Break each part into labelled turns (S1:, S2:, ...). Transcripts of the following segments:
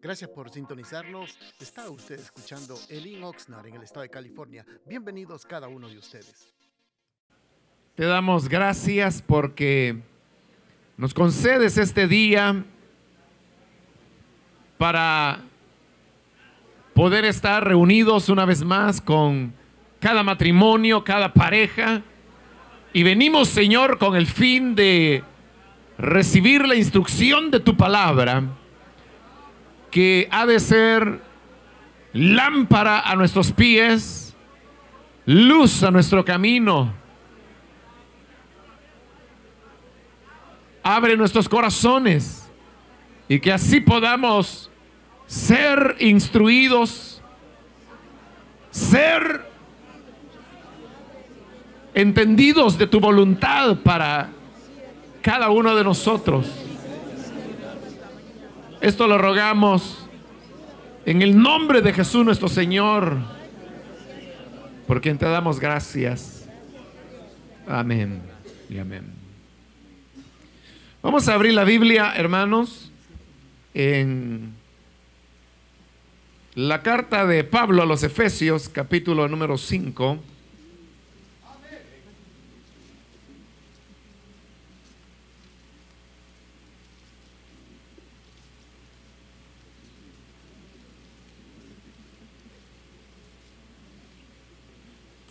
S1: Gracias por sintonizarnos. Está usted escuchando Elin Oxnard en el estado de California. Bienvenidos cada uno de ustedes.
S2: Te damos gracias porque nos concedes este día para poder estar reunidos una vez más con cada matrimonio, cada pareja. Y venimos, Señor, con el fin de recibir la instrucción de tu palabra que ha de ser lámpara a nuestros pies, luz a nuestro camino. Abre nuestros corazones y que así podamos ser instruidos, ser entendidos de tu voluntad para cada uno de nosotros. Esto lo rogamos en el nombre de Jesús nuestro Señor, por quien te damos gracias. Amén y amén. Vamos a abrir la Biblia, hermanos, en la carta de Pablo a los Efesios, capítulo número 5.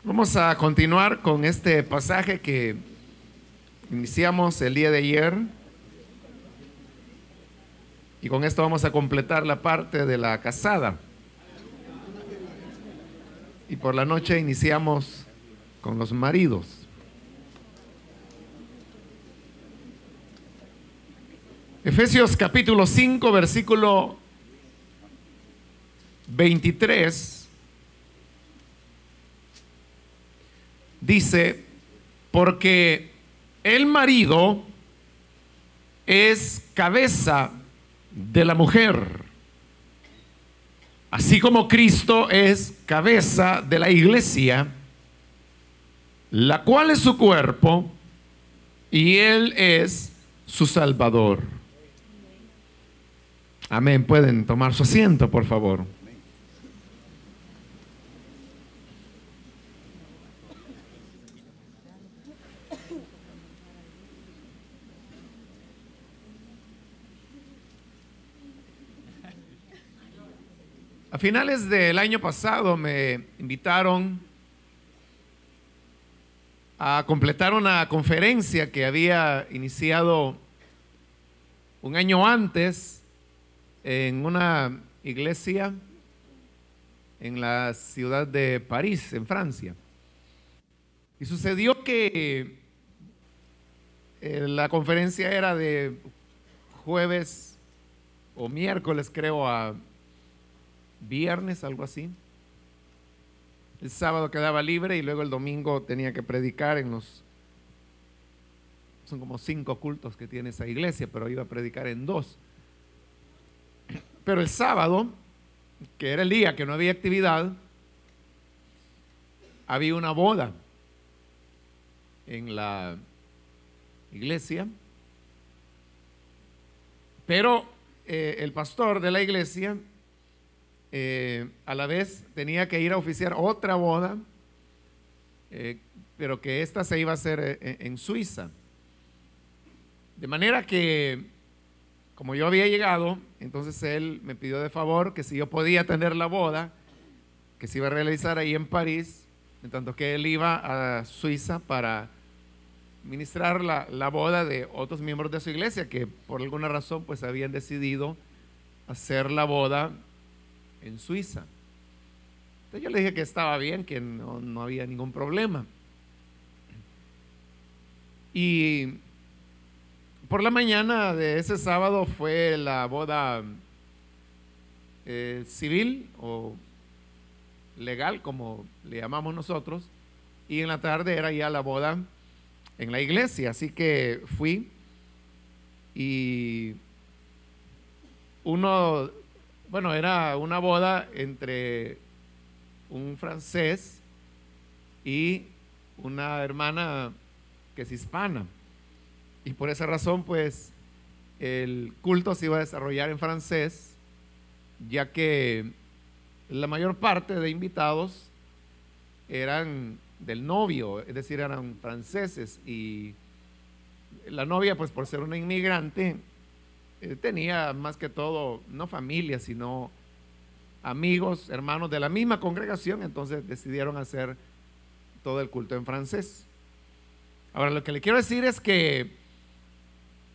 S2: Vamos a continuar con este pasaje que iniciamos el día de ayer. Y con esto vamos a completar la parte de la casada. Y por la noche iniciamos con los maridos. Efesios capítulo 5, versículo 23 dice, porque el marido es cabeza de la mujer, así como Cristo es cabeza de la iglesia, la cual es su cuerpo y Él es su Salvador. Amén. Pueden tomar su asiento, por favor. Finales del año pasado me invitaron a completar una conferencia que había iniciado un año antes en una iglesia en la ciudad de París, en Francia. Y sucedió que eh, la conferencia era de jueves o miércoles, creo, a viernes, algo así. El sábado quedaba libre y luego el domingo tenía que predicar en los... Son como cinco cultos que tiene esa iglesia, pero iba a predicar en dos. Pero el sábado, que era el día que no había actividad, había una boda en la iglesia. Pero eh, el pastor de la iglesia eh, a la vez tenía que ir a oficiar otra boda, eh, pero que esta se iba a hacer eh, en, Suiza. De manera que, como yo había llegado, entonces él me pidió de favor que si yo podía atender la boda, que se iba a realizar ahí en París, en tanto que él iba a Suiza para ministrar la, la, boda de otros miembros de su iglesia que por alguna razón pues habían decidido hacer la boda en Suiza. Entonces yo le dije que estaba bien, que no, había ningún problema. Y por la mañana de ese sábado fue la boda eh, civil o legal, como le llamamos nosotros, y en la tarde era ya la boda en la iglesia. Así que fui y uno bueno, era una boda entre un francés y una hermana que es hispana. Y por esa razón, pues, el culto se iba a desarrollar en francés ya que la mayor parte de invitados eran del novio, es decir, eran franceses y la novia, pues por ser una inmigrante, tenía más que todo, no familia, sino amigos, hermanos de la misma congregación, entonces decidieron hacer todo el culto en francés. Ahora, lo que le quiero decir es que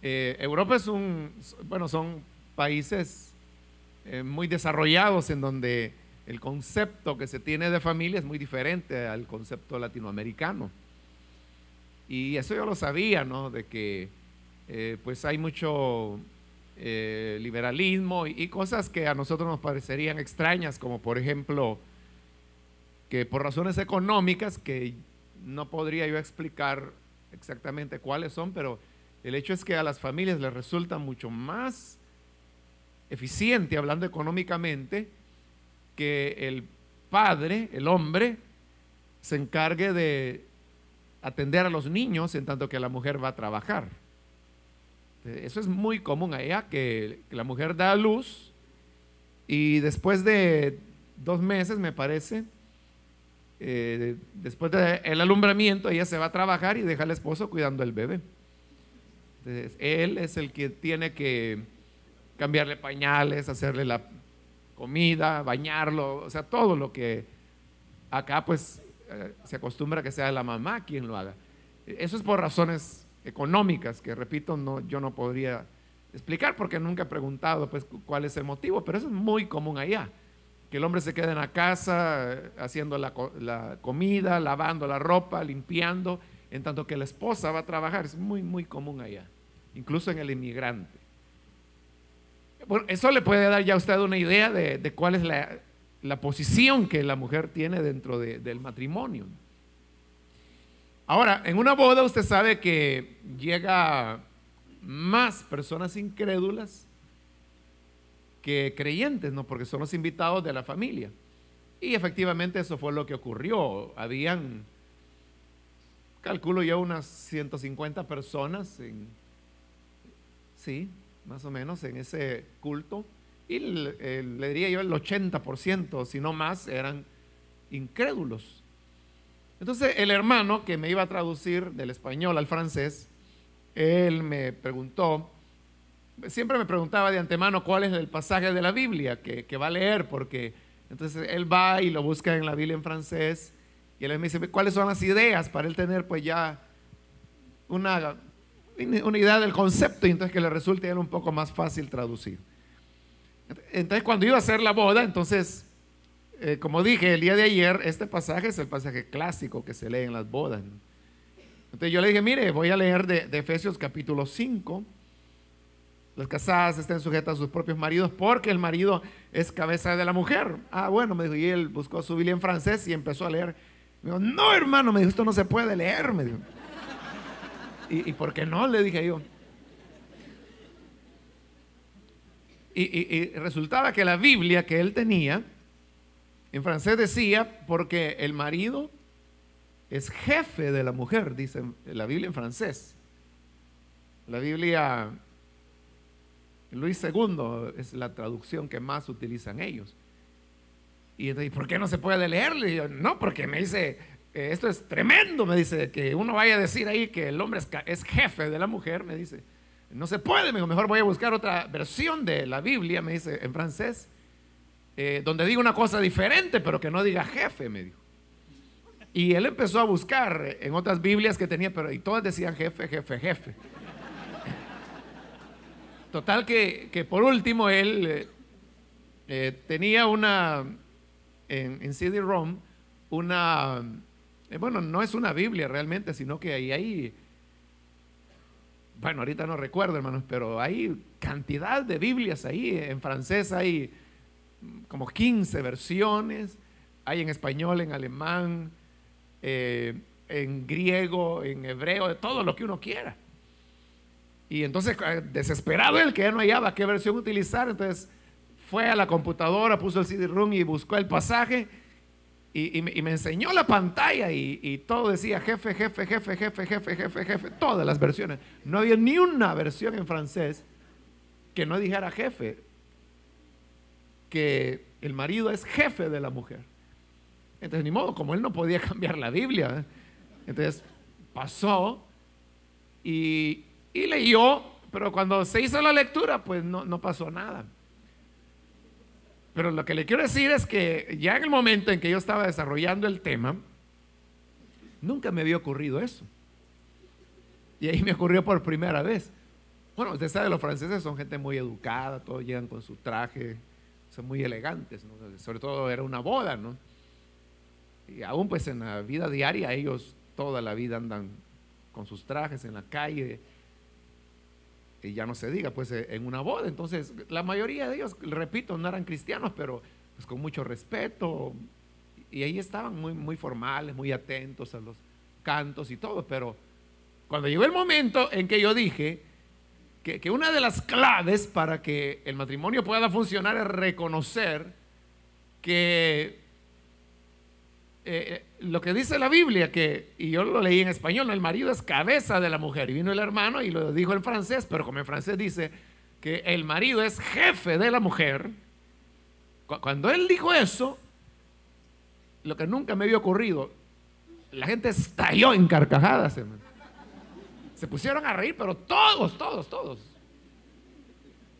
S2: eh, Europa es un, bueno, son países eh, muy desarrollados en donde el concepto que se tiene de familia es muy diferente al concepto latinoamericano. Y eso yo lo sabía, ¿no? De que eh, pues hay mucho eh, liberalismo y, cosas que a nosotros nos parecerían extrañas, como por ejemplo que por razones económicas, que no podría yo explicar exactamente cuáles son, pero el hecho es que a las familias les resulta mucho más eficiente, hablando económicamente, que el padre, el hombre, se encargue de atender a los niños en tanto que la mujer va a trabajar. Eso es muy común allá, que, la mujer da a luz y después de dos meses, me parece, eh, después del alumbramiento, ella se va a trabajar y deja al esposo cuidando al bebé. Él es el que tiene que cambiarle pañales, hacerle la comida, bañarlo, o sea, todo lo que acá pues eh, se acostumbra que sea la mamá quien lo haga. Eso es por razones económicas que, repito, no, yo no podría explicar porque nunca he preguntado pues, cuál es el motivo, pero eso es muy común allá. Que el hombre se quede en la casa eh, haciendo la, la comida, lavando la ropa, limpiando, en tanto que la esposa va a trabajar. Es muy, muy común allá, incluso en el inmigrante. Bueno, eso le puede dar ya a usted una idea de, cuál es la, posición que la mujer tiene dentro del matrimonio. Ahora, en una boda usted sabe que llega más personas incrédulas que creyentes, ¿no? Porque son los invitados de la familia. Y efectivamente eso fue lo que ocurrió. Habían, calculo yo, unas 150 personas en, sí, más o menos en ese culto. Y le, diría yo el 80%, si no más, eran incrédulos. Entonces el hermano que me iba a traducir del español al francés, él me preguntó, siempre me preguntaba de antemano cuál es el pasaje de la Biblia que, va a leer, porque entonces él va y lo busca en la Biblia en francés y él me dice, ¿cuáles son las ideas para él tener pues ya una una idea del concepto y entonces que le resulte a él un poco más fácil traducir. Entonces cuando iba a hacer la boda, entonces, eh, como dije el día de ayer, este pasaje es el pasaje clásico que se lee en las bodas. Entonces yo le dije, mire, voy a leer de, Efesios capítulo 5. Las casadas estén sujetas a sus propios maridos porque el marido es cabeza de la mujer. Ah, bueno, me dijo, y él buscó su Biblia en francés y empezó a leer. Me dijo, no, hermano, me dijo, esto no se puede leer, me dijo. ¿Y, por qué no? Le dije yo. Y, resultaba que la Biblia que él tenía, en francés decía, porque el marido es jefe de la mujer, dice la Biblia en francés. La Biblia, Luis II es la traducción que más utilizan ellos. Y entonces, ¿por qué no se puede leerle? no, porque me dice, esto es tremendo, me dice, que uno vaya a decir ahí que el hombre es, jefe de la mujer, me dice. No se puede, me mejor voy a buscar otra versión de la Biblia, me dice en francés, eh, donde diga una cosa diferente, pero que no diga jefe, me dijo. Y él empezó a buscar en otras Biblias que tenía, pero y todas decían jefe, jefe, jefe. Total que, por último él eh, eh, tenía una, en, en CD-ROM, una bueno, no es una Biblia realmente, sino que ahí hay, bueno, ahorita no recuerdo, hermanos, pero hay cantidad de Biblias ahí. En francés hay como 15 versiones, hay en español, en alemán, eh, en griego, en hebreo, de todo lo que uno quiera. Y entonces, eh, desesperado el que ya no hallaba qué versión utilizar, entonces fue a la computadora, puso el CD-ROOM y buscó el pasaje y, me, enseñó la pantalla y, todo decía jefe, jefe, jefe, jefe, jefe, jefe, jefe, todas las versiones. No había ni una versión en francés que no dijera jefe. Que el marido es jefe de la mujer. Entonces, ni modo, como él no podía cambiar la Biblia, ¿eh? entonces pasó y, leyó, pero cuando se hizo la lectura, pues no, no pasó nada. Pero lo que le quiero decir es que ya en el momento en que yo estaba desarrollando el tema, nunca me había ocurrido eso. Y ahí me ocurrió por primera vez. Bueno, usted sabe, los franceses son gente muy educada, todos llegan con su traje, muy elegantes, sobre todo era una boda, ¿no? Y aún pues en la vida diaria ellos toda la vida andan con sus trajes en la calle, y ya no se diga, pues en una boda. Entonces, la mayoría de ellos, repito, no eran cristianos, pero pues con mucho respeto, y ahí estaban muy, muy formales, muy atentos a los cantos y todo, pero cuando llegó el momento en que yo dije, que, una de las claves para que el matrimonio pueda funcionar es reconocer que eh, lo que dice la Biblia, que, y yo lo leí en español, el marido es cabeza de la mujer, y vino el hermano y lo dijo en francés, pero como en francés dice que el marido es jefe de la mujer, cuando él dijo eso, lo que nunca me había ocurrido, la gente estalló en carcajadas. Se pusieron a reír, pero todos, todos, todos.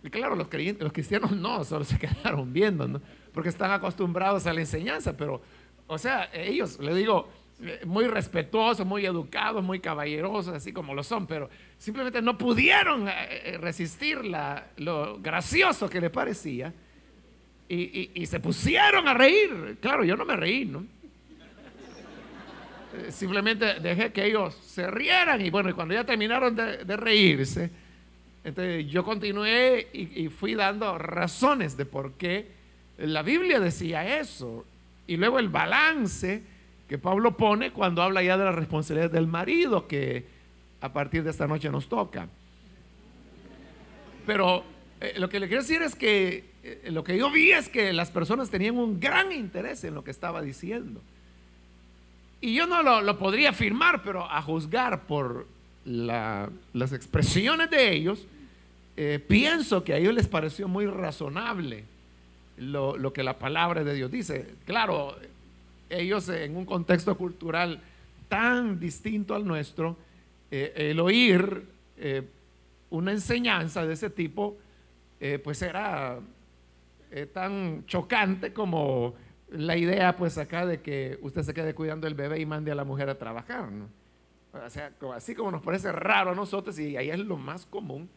S2: Y claro, los creyentes, los cristianos no, solo se quedaron viendo, ¿no? Porque están acostumbrados a la enseñanza, pero, o sea, ellos, le digo, eh, muy respetuosos, muy educados, muy caballerosos, así como lo son, pero simplemente no pudieron eh, eh, resistir la, lo gracioso que le parecía y, y, se pusieron a reír. Claro, yo no me reí, ¿no? Eh, simplemente dejé que ellos se rieran y bueno, y cuando ya terminaron de, reírse, entonces yo continué y, fui dando razones de por qué la Biblia decía eso. Y luego el balance que Pablo pone cuando habla ya de la responsabilidad del marido que a partir de esta noche nos toca. Pero eh, lo que le quiero decir es que eh, lo que yo vi es que las personas tenían un gran interés en lo que estaba diciendo. Y yo no lo, podría afirmar, pero a juzgar por las expresiones de ellos, eh, pienso que a ellos les pareció muy razonable lo, que la palabra de Dios dice. Claro, ellos en un contexto cultural tan distinto al nuestro, eh, el oír eh, una enseñanza de ese tipo, pues era tan chocante como la idea pues acá de que usted se quede cuidando el bebé y mande a la mujer a trabajar, ¿no? O sea, así como nos parece raro a nosotros y ahí es lo más común.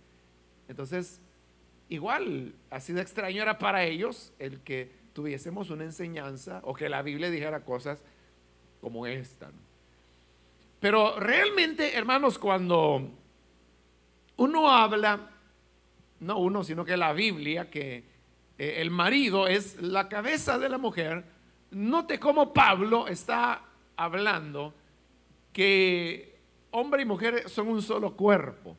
S2: Entonces, igual, así de extraño era para ellos el que tuviésemos una enseñanza o que la Biblia dijera cosas como esta. Pero realmente, hermanos, cuando uno habla, no uno, sino que la Biblia, que el marido es la cabeza de la mujer, note cómo Pablo está hablando que hombre y mujer son un solo cuerpo.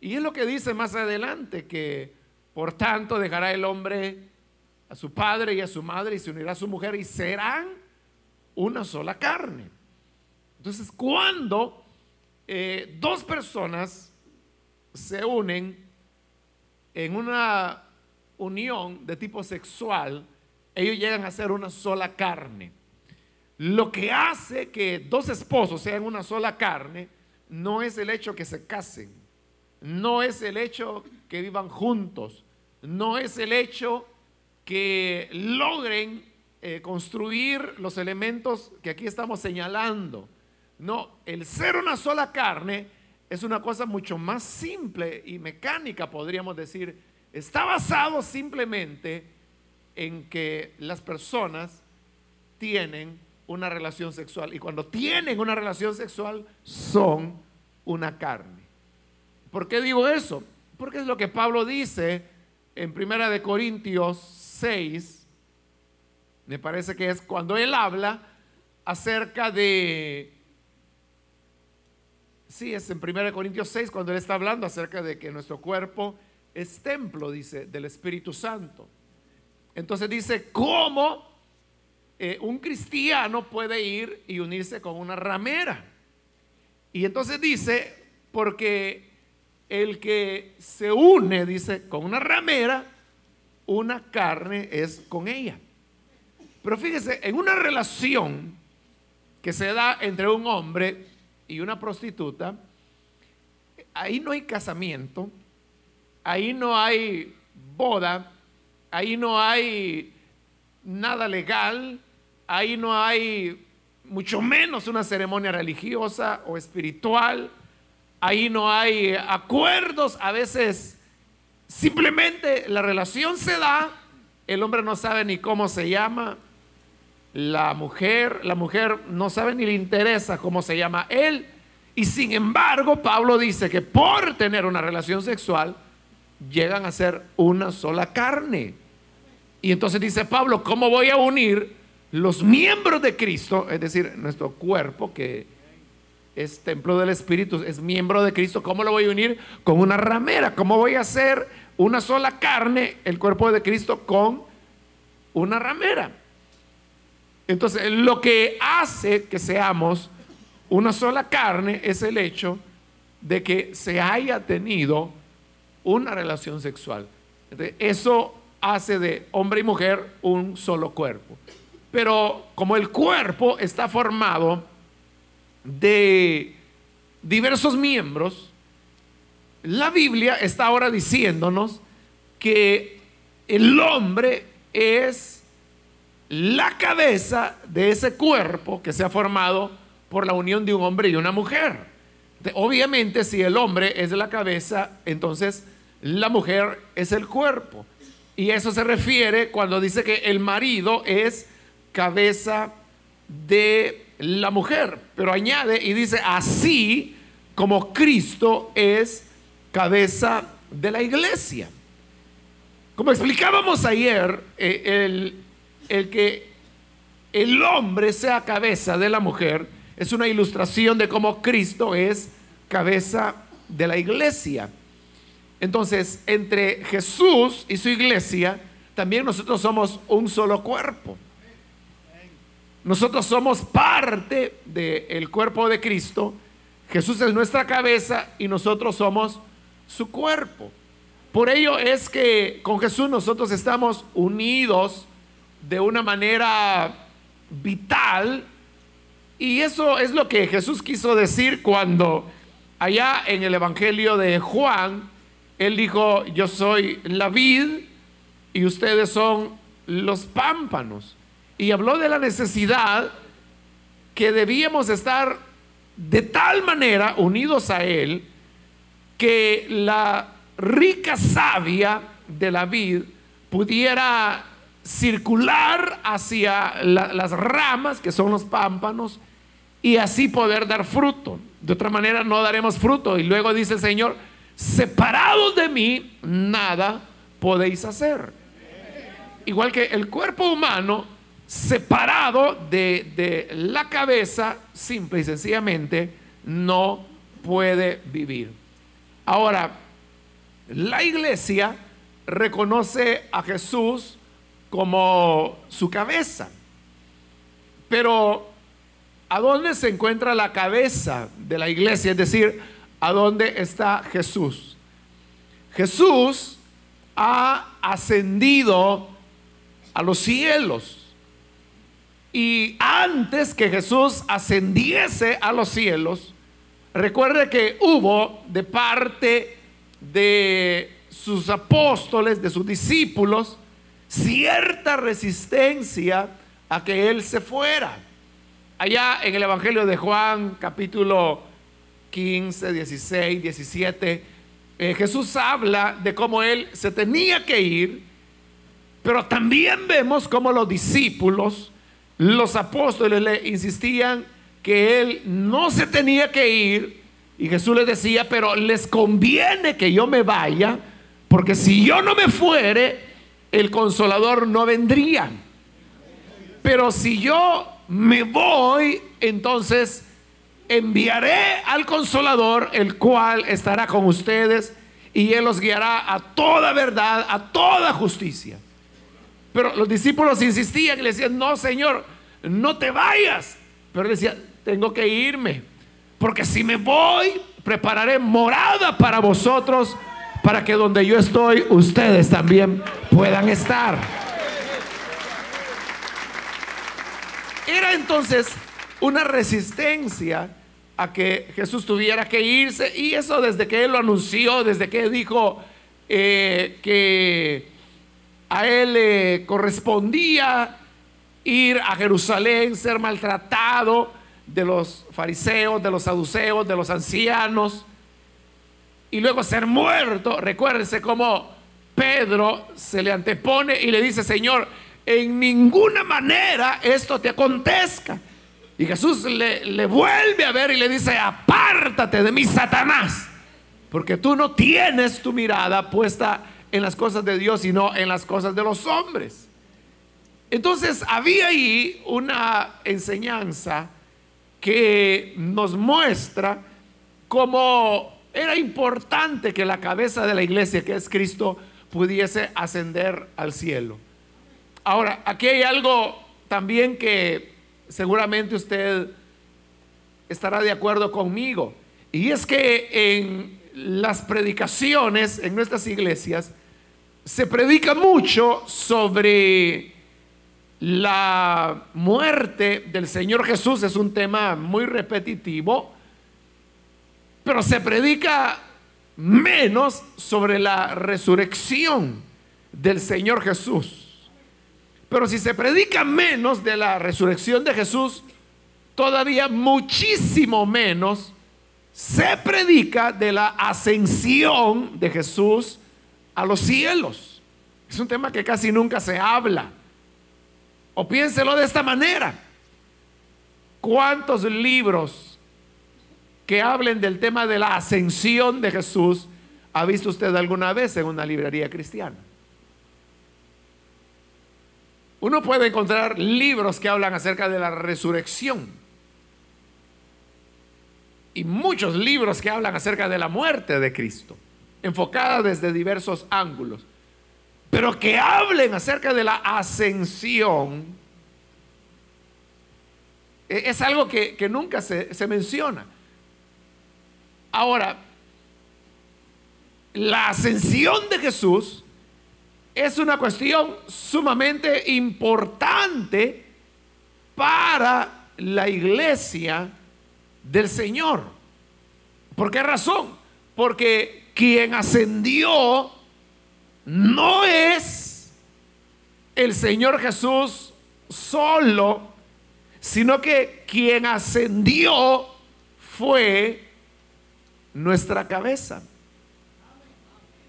S2: Y es lo que dice más adelante, que por tanto dejará el hombre a su padre y a su madre y se unirá a su mujer y serán una sola carne. Entonces, cuando eh, dos personas se unen en una unión de tipo sexual, ellos llegan a ser una sola carne. Lo que hace que dos esposos sean una sola carne no es el hecho que se casen, no es el hecho que vivan juntos, no es el hecho que logren eh, construir los elementos que aquí estamos señalando. No, el ser una sola carne es una cosa mucho más simple y mecánica, podríamos decir, Está basado simplemente en que las personas tienen una relación sexual y cuando tienen una relación sexual son una carne. ¿Por qué digo eso? Porque es lo que Pablo dice en Primera de Corintios 6. Me parece que es cuando él habla acerca de Sí, es en Primera de Corintios 6 cuando él está hablando acerca de que nuestro cuerpo es templo, dice, del Espíritu Santo. Entonces dice, ¿cómo eh, un cristiano puede ir y unirse con una ramera? Y entonces dice, porque el que se une, dice, con una ramera, una carne es con ella. Pero fíjese, en una relación que se da entre un hombre y una prostituta, ahí no hay casamiento, ahí no hay boda, ahí no hay nada legal, ahí no hay mucho menos una ceremonia religiosa o espiritual, ahí no hay acuerdos, a veces simplemente la relación se da, el hombre no sabe ni cómo se llama, la mujer, la mujer no sabe ni le interesa cómo se llama él, y sin embargo Pablo dice que por tener una relación sexual llegan a ser una sola carne. Y entonces dice Pablo, ¿cómo voy a unir los miembros de Cristo, es decir, nuestro cuerpo que es templo del Espíritu, es miembro de Cristo, ¿cómo lo voy a unir con una ramera? ¿Cómo voy a hacer una sola carne, el cuerpo de Cristo, con una ramera? Entonces, lo que hace que seamos una sola carne es el hecho de que se haya tenido una relación sexual. eso hace de hombre y mujer un solo cuerpo. Pero como el cuerpo está formado de diversos miembros, la Biblia está ahora diciéndonos que el hombre es la cabeza de ese cuerpo que se ha formado por la unión de un hombre y una mujer. Obviamente, si el hombre es la cabeza, entonces la mujer es el cuerpo. Y eso se refiere cuando dice que el marido es cabeza de la mujer. Pero añade y dice, así como Cristo es cabeza de la iglesia. Como explicábamos ayer, eh, el, el que el hombre sea cabeza de la mujer es una ilustración de cómo Cristo es cabeza de la iglesia. Entonces, entre Jesús y su iglesia, también nosotros somos un solo cuerpo. Nosotros somos parte del cuerpo de Cristo. Jesús es nuestra cabeza y nosotros somos su cuerpo. Por ello es que con Jesús nosotros estamos unidos de una manera vital y eso es lo que Jesús quiso decir cuando allá en el Evangelio de Juan, él dijo, yo soy la vid y ustedes son los pámpanos. Y habló de la necesidad que debíamos estar de tal manera unidos a Él que la rica savia de la vid pudiera circular hacia las ramas, que son los pámpanos, y así poder dar fruto. De otra manera no daremos fruto. Y luego dice el Señor, separados de mí, nada podéis hacer. Igual que el cuerpo humano, separado de, de la cabeza, simple y sencillamente, no puede vivir. Ahora, la iglesia reconoce a Jesús como su cabeza. Pero, ¿a dónde se encuentra la cabeza de la iglesia? Es decir, ¿a dónde está Jesús? Jesús ha ascendido a los cielos. Y antes que Jesús ascendiese a los cielos, recuerde que hubo de parte de sus apóstoles, de sus discípulos, cierta resistencia a que Él se fuera. Allá en el Evangelio de Juan, capítulo 15, 16, 17, Jesús habla de cómo Él se tenía que ir, pero también vemos cómo los discípulos, los apóstoles le insistían que Él no se tenía que ir, y Jesús les decía, pero les conviene que yo me vaya, porque si yo no me fuere, el consolador no vendría. Pero si yo me voy, entonces enviaré al consolador, el cual estará con ustedes y él los guiará a toda verdad, a toda justicia. Pero los discípulos insistían y le decían, no, Señor, no te vayas. Pero él decía, tengo que irme, porque si me voy, prepararé morada para vosotros para que donde yo estoy, ustedes también puedan estar. Era entonces una resistencia a que Jesús tuviera que irse y eso desde que él lo anunció, desde que dijo eh, que a él le correspondía ir a Jerusalén, ser maltratado de los fariseos, de los saduceos, de los ancianos, y luego ser muerto. Recuérdense cómo Pedro se le antepone y le dice, Señor, en ninguna manera esto te acontezca. Y Jesús le, le vuelve a ver y le dice, apártate de mí, Satanás, porque tú no tienes tu mirada puesta en las cosas de Dios, sino en las cosas de los hombres. Entonces había ahí una enseñanza que nos muestra cómo era importante que la cabeza de la iglesia, que es Cristo, pudiese ascender al cielo. Ahora, aquí hay algo también que seguramente usted estará de acuerdo conmigo. Y es que en las predicaciones en nuestras iglesias se predica mucho sobre la muerte del Señor Jesús. Es un tema muy repetitivo, pero se predica menos sobre la resurrección del Señor Jesús. Pero si se predica menos de la resurrección de Jesús, todavía muchísimo menos se predica de la ascensión de Jesús a los cielos. Es un tema que casi nunca se habla. O piénselo de esta manera. ¿Cuántos libros que hablen del tema de la ascensión de Jesús ha visto usted alguna vez en una librería cristiana? Uno puede encontrar libros que hablan acerca de la resurrección y muchos libros que hablan acerca de la muerte de Cristo enfocada desde diversos ángulos, pero que hablen acerca de la ascensión, e-, es algo que, nunca se, se menciona. Ahora, la ascensión de Jesús es una cuestión sumamente importante para la iglesia del Señor. ¿Por qué razón? Porque quien ascendió no es el Señor Jesús solo, sino que quien ascendió fue nuestra cabeza.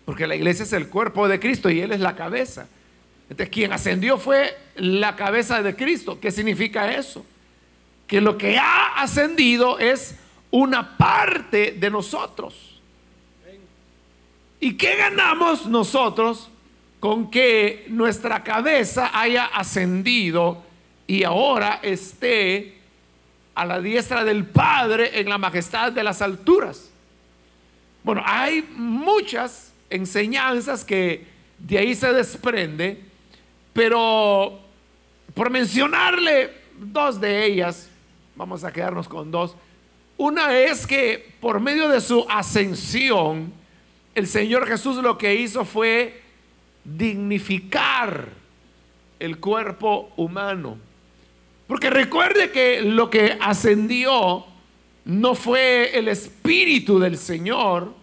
S2: Porque la iglesia es el cuerpo de Cristo y Él es la cabeza. Entonces, quien ascendió fue la cabeza de Cristo. ¿Qué significa eso? Que lo que ha ascendido es una parte de nosotros. ¿Y qué ganamos nosotros con que nuestra cabeza haya ascendido y ahora esté a la diestra del Padre en la majestad de las alturas? Bueno, hay muchas enseñanzas que de ahí se desprende, pero por mencionarle dos de ellas, vamos a quedarnos con dos. Una es que por medio de su ascensión, el Señor Jesús lo que hizo fue dignificar el cuerpo humano. Porque recuerde que lo que ascendió no fue el Espíritu del Señor,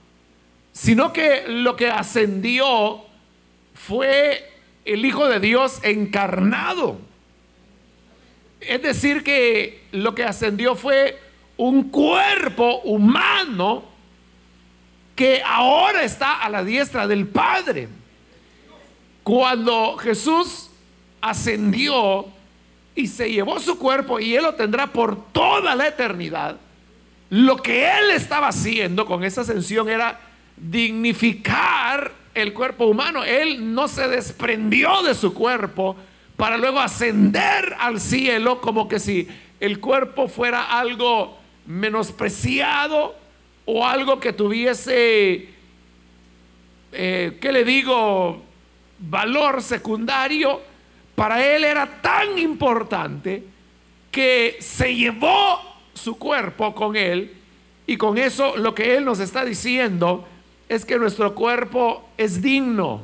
S2: sino que lo que ascendió fue el Hijo de Dios encarnado. Es decir, que lo que ascendió fue un cuerpo humano que ahora está a la diestra del Padre. Cuando Jesús ascendió y se llevó su cuerpo y Él lo tendrá por toda la eternidad, lo que Él estaba haciendo con esa ascensión era dignificar el cuerpo humano. Él no se desprendió de su cuerpo para luego ascender al cielo como que si el cuerpo fuera algo menospreciado o algo que tuviese, eh, ¿qué le digo?, valor secundario, para él era tan importante que se llevó su cuerpo con él y con eso lo que él nos está diciendo es que nuestro cuerpo es digno,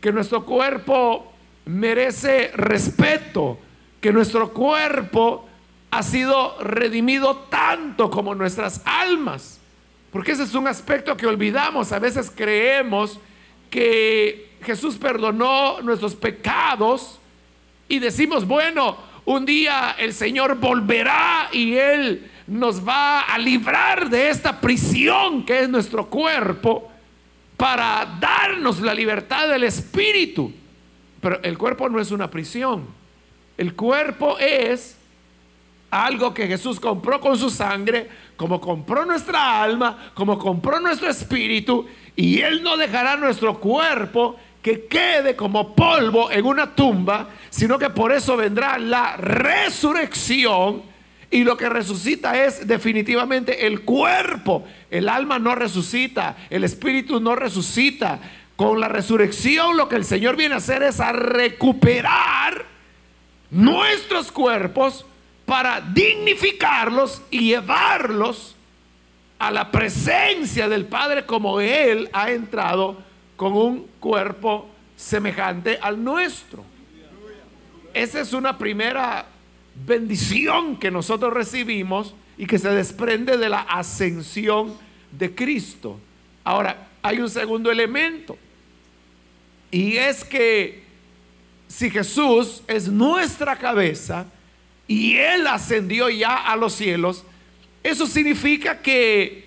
S2: que nuestro cuerpo merece respeto, que nuestro cuerpo ha sido redimido tanto como nuestras almas. Porque ese es un aspecto que olvidamos. A veces creemos que Jesús perdonó nuestros pecados y decimos, bueno, un día el Señor volverá y Él nos va a librar de esta prisión que es nuestro cuerpo para darnos la libertad del espíritu. Pero el cuerpo no es una prisión. El cuerpo es algo que Jesús compró con su sangre, como compró nuestra alma, como compró nuestro espíritu, y Él no dejará nuestro cuerpo que quede como polvo en una tumba, sino que por eso vendrá la resurrección y lo que resucita es definitivamente el cuerpo. El alma no resucita, el espíritu no resucita. Con la resurrección lo que el Señor viene a hacer es a recuperar nuestros cuerpos para dignificarlos y llevarlos a la presencia del Padre como Él ha entrado con un cuerpo semejante al nuestro. Esa es una primera bendición que nosotros recibimos y que se desprende de la ascensión de Cristo. Ahora, hay un segundo elemento. Y es que si Jesús es nuestra cabeza y Él ascendió ya a los cielos, eso significa que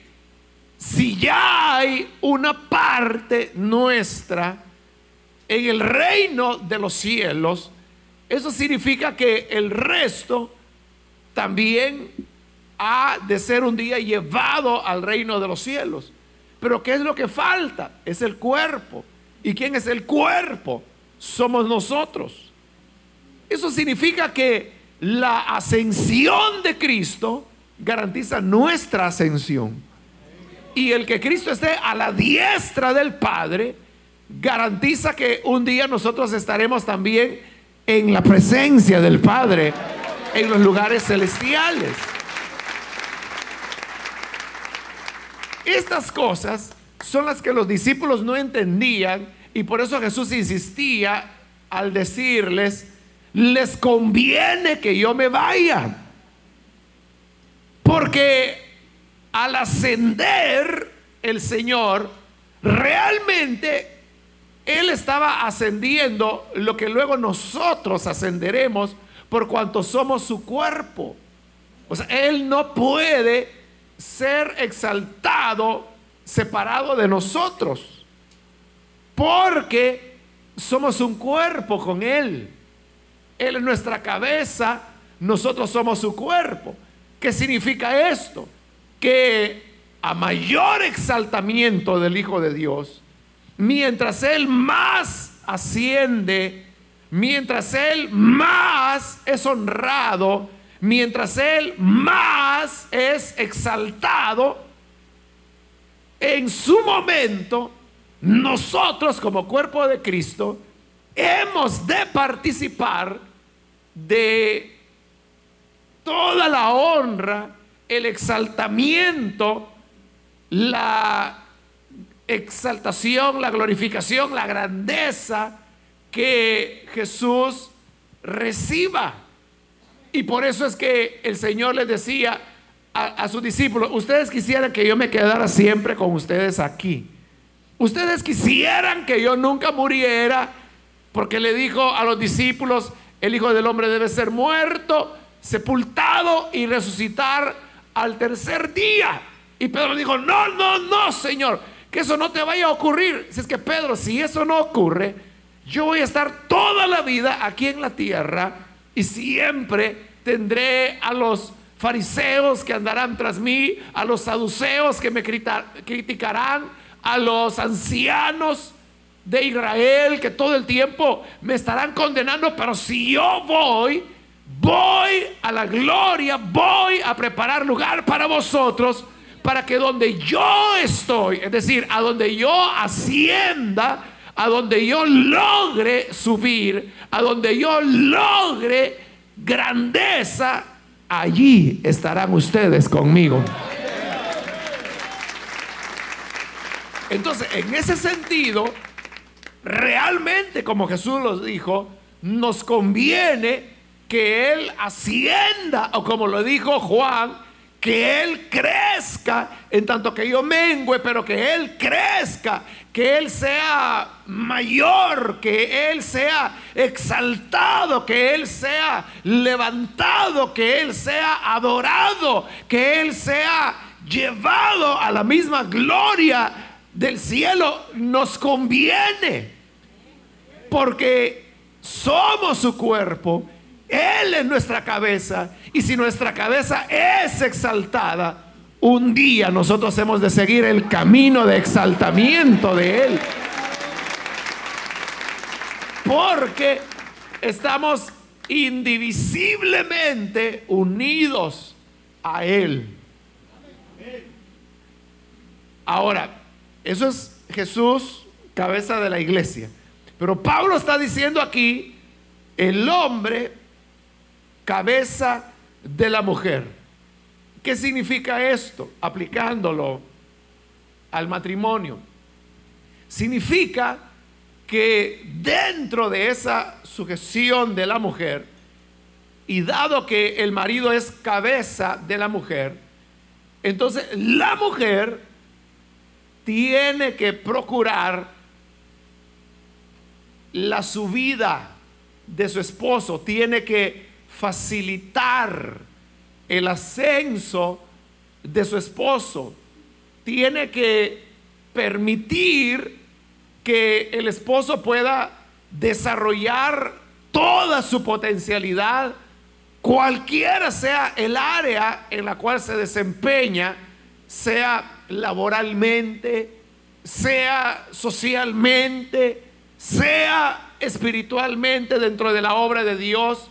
S2: si ya hay una parte nuestra en el reino de los cielos, eso significa que el resto también ha de ser un día llevado al reino de los cielos. Pero ¿qué es lo que falta? Es el cuerpo. ¿Y quién es el cuerpo? Somos nosotros. Eso significa que la ascensión de Cristo garantiza nuestra ascensión y el que Cristo esté a la diestra del Padre garantiza que un día nosotros estaremos también en la presencia del Padre, en los lugares celestiales. Estas cosas son las que los discípulos no entendían y por eso Jesús insistía al decirles, les conviene que yo me vaya. Porque al ascender el Señor, realmente Él estaba ascendiendo lo que luego nosotros ascenderemos por cuanto somos su cuerpo. O sea, Él no puede ser exaltado separado de nosotros, porque somos un cuerpo con Él. Él es nuestra cabeza, nosotros somos su cuerpo. ¿Qué significa esto? que a mayor exaltamiento del Hijo de Dios, mientras Él más asciende, mientras Él más es honrado, mientras Él más es exaltado, en su momento, nosotros como cuerpo de Cristo, hemos de participar de toda la honra el exaltamiento, la exaltación, la glorificación, la grandeza que Jesús reciba. Y por eso es que el Señor les decía a, sus discípulos, ustedes quisieran que yo me quedara siempre con ustedes aquí. Ustedes quisieran que yo nunca muriera, porque le dijo a los discípulos, el Hijo del Hombre debe ser muerto, sepultado y resucitar al tercer día. Y Pedro dijo, no, no, no, Señor, que eso no te vaya a ocurrir. Si es que Pedro, si eso no ocurre, yo voy a estar toda la vida aquí en la tierra y siempre tendré a los fariseos que andarán tras mí, a los saduceos que me criticarán, a los ancianos de Israel que todo el tiempo me estarán condenando, pero si yo voy, voy a la gloria, voy a preparar lugar para vosotros, para que donde yo estoy, es decir, a donde yo ascienda, a donde yo logre subir, a donde yo logre grandeza, allí estarán ustedes conmigo. Entonces, en ese sentido, realmente, como Jesús los dijo, nos conviene que Él ascienda, o como lo dijo Juan, que Él crezca, en tanto que yo mengüe, pero que Él crezca, que Él sea mayor, que Él sea exaltado, que Él sea levantado, que Él sea adorado, que Él sea llevado a la misma gloria del cielo, nos conviene, porque somos su cuerpo él es nuestra cabeza. Y si nuestra cabeza es exaltada, un día nosotros hemos de seguir el camino de exaltamiento de Él. Porque estamos indivisiblemente unidos a Él. Ahora, eso es Jesús, cabeza de la iglesia. Pero Pablo está diciendo aquí, el hombre cabeza de la mujer. ¿Qué significa esto? Aplicándolo al matrimonio. Significa que dentro de esa sujeción de la mujer, y dado que el marido es cabeza de la mujer, entonces la mujer tiene que procurar la subida de su esposo, tiene que facilitar el ascenso de su esposo. Tiene que permitir que el esposo pueda desarrollar toda su potencialidad, cualquiera sea el área en la cual se desempeña, sea laboralmente, sea socialmente, sea espiritualmente dentro de la obra de Dios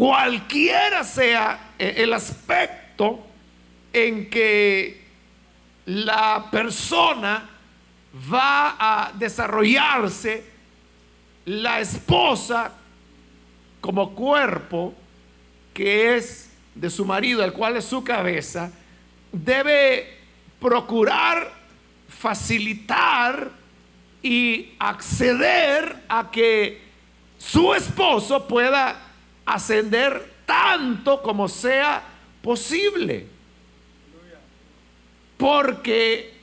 S2: cualquiera sea eh, el aspecto en que la persona va a desarrollarse, la esposa como cuerpo que es de su marido, el cual es su cabeza, debe procurar facilitar y acceder a que su esposo pueda ascender tanto como sea posible. Porque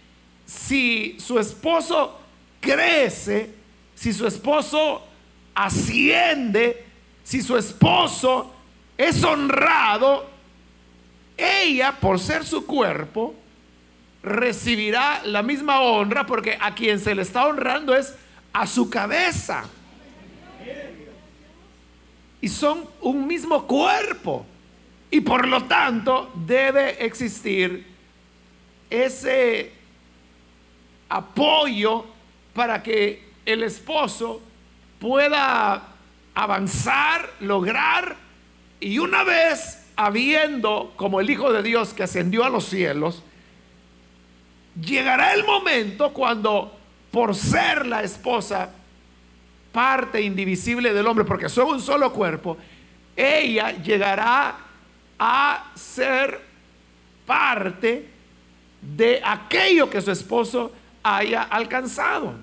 S2: si su esposo crece, si su esposo asciende, si su esposo es honrado, ella, por ser su cuerpo, recibirá la misma honra porque a quien se le está honrando es a su cabeza y son un mismo cuerpo. Y por lo tanto debe existir ese apoyo para que el esposo pueda avanzar, lograr, y una vez habiendo como el Hijo de Dios que ascendió a los cielos, llegará el momento cuando por ser la esposa parte indivisible del hombre, porque son un solo cuerpo, ella llegará a ser parte de aquello que su esposo haya alcanzado.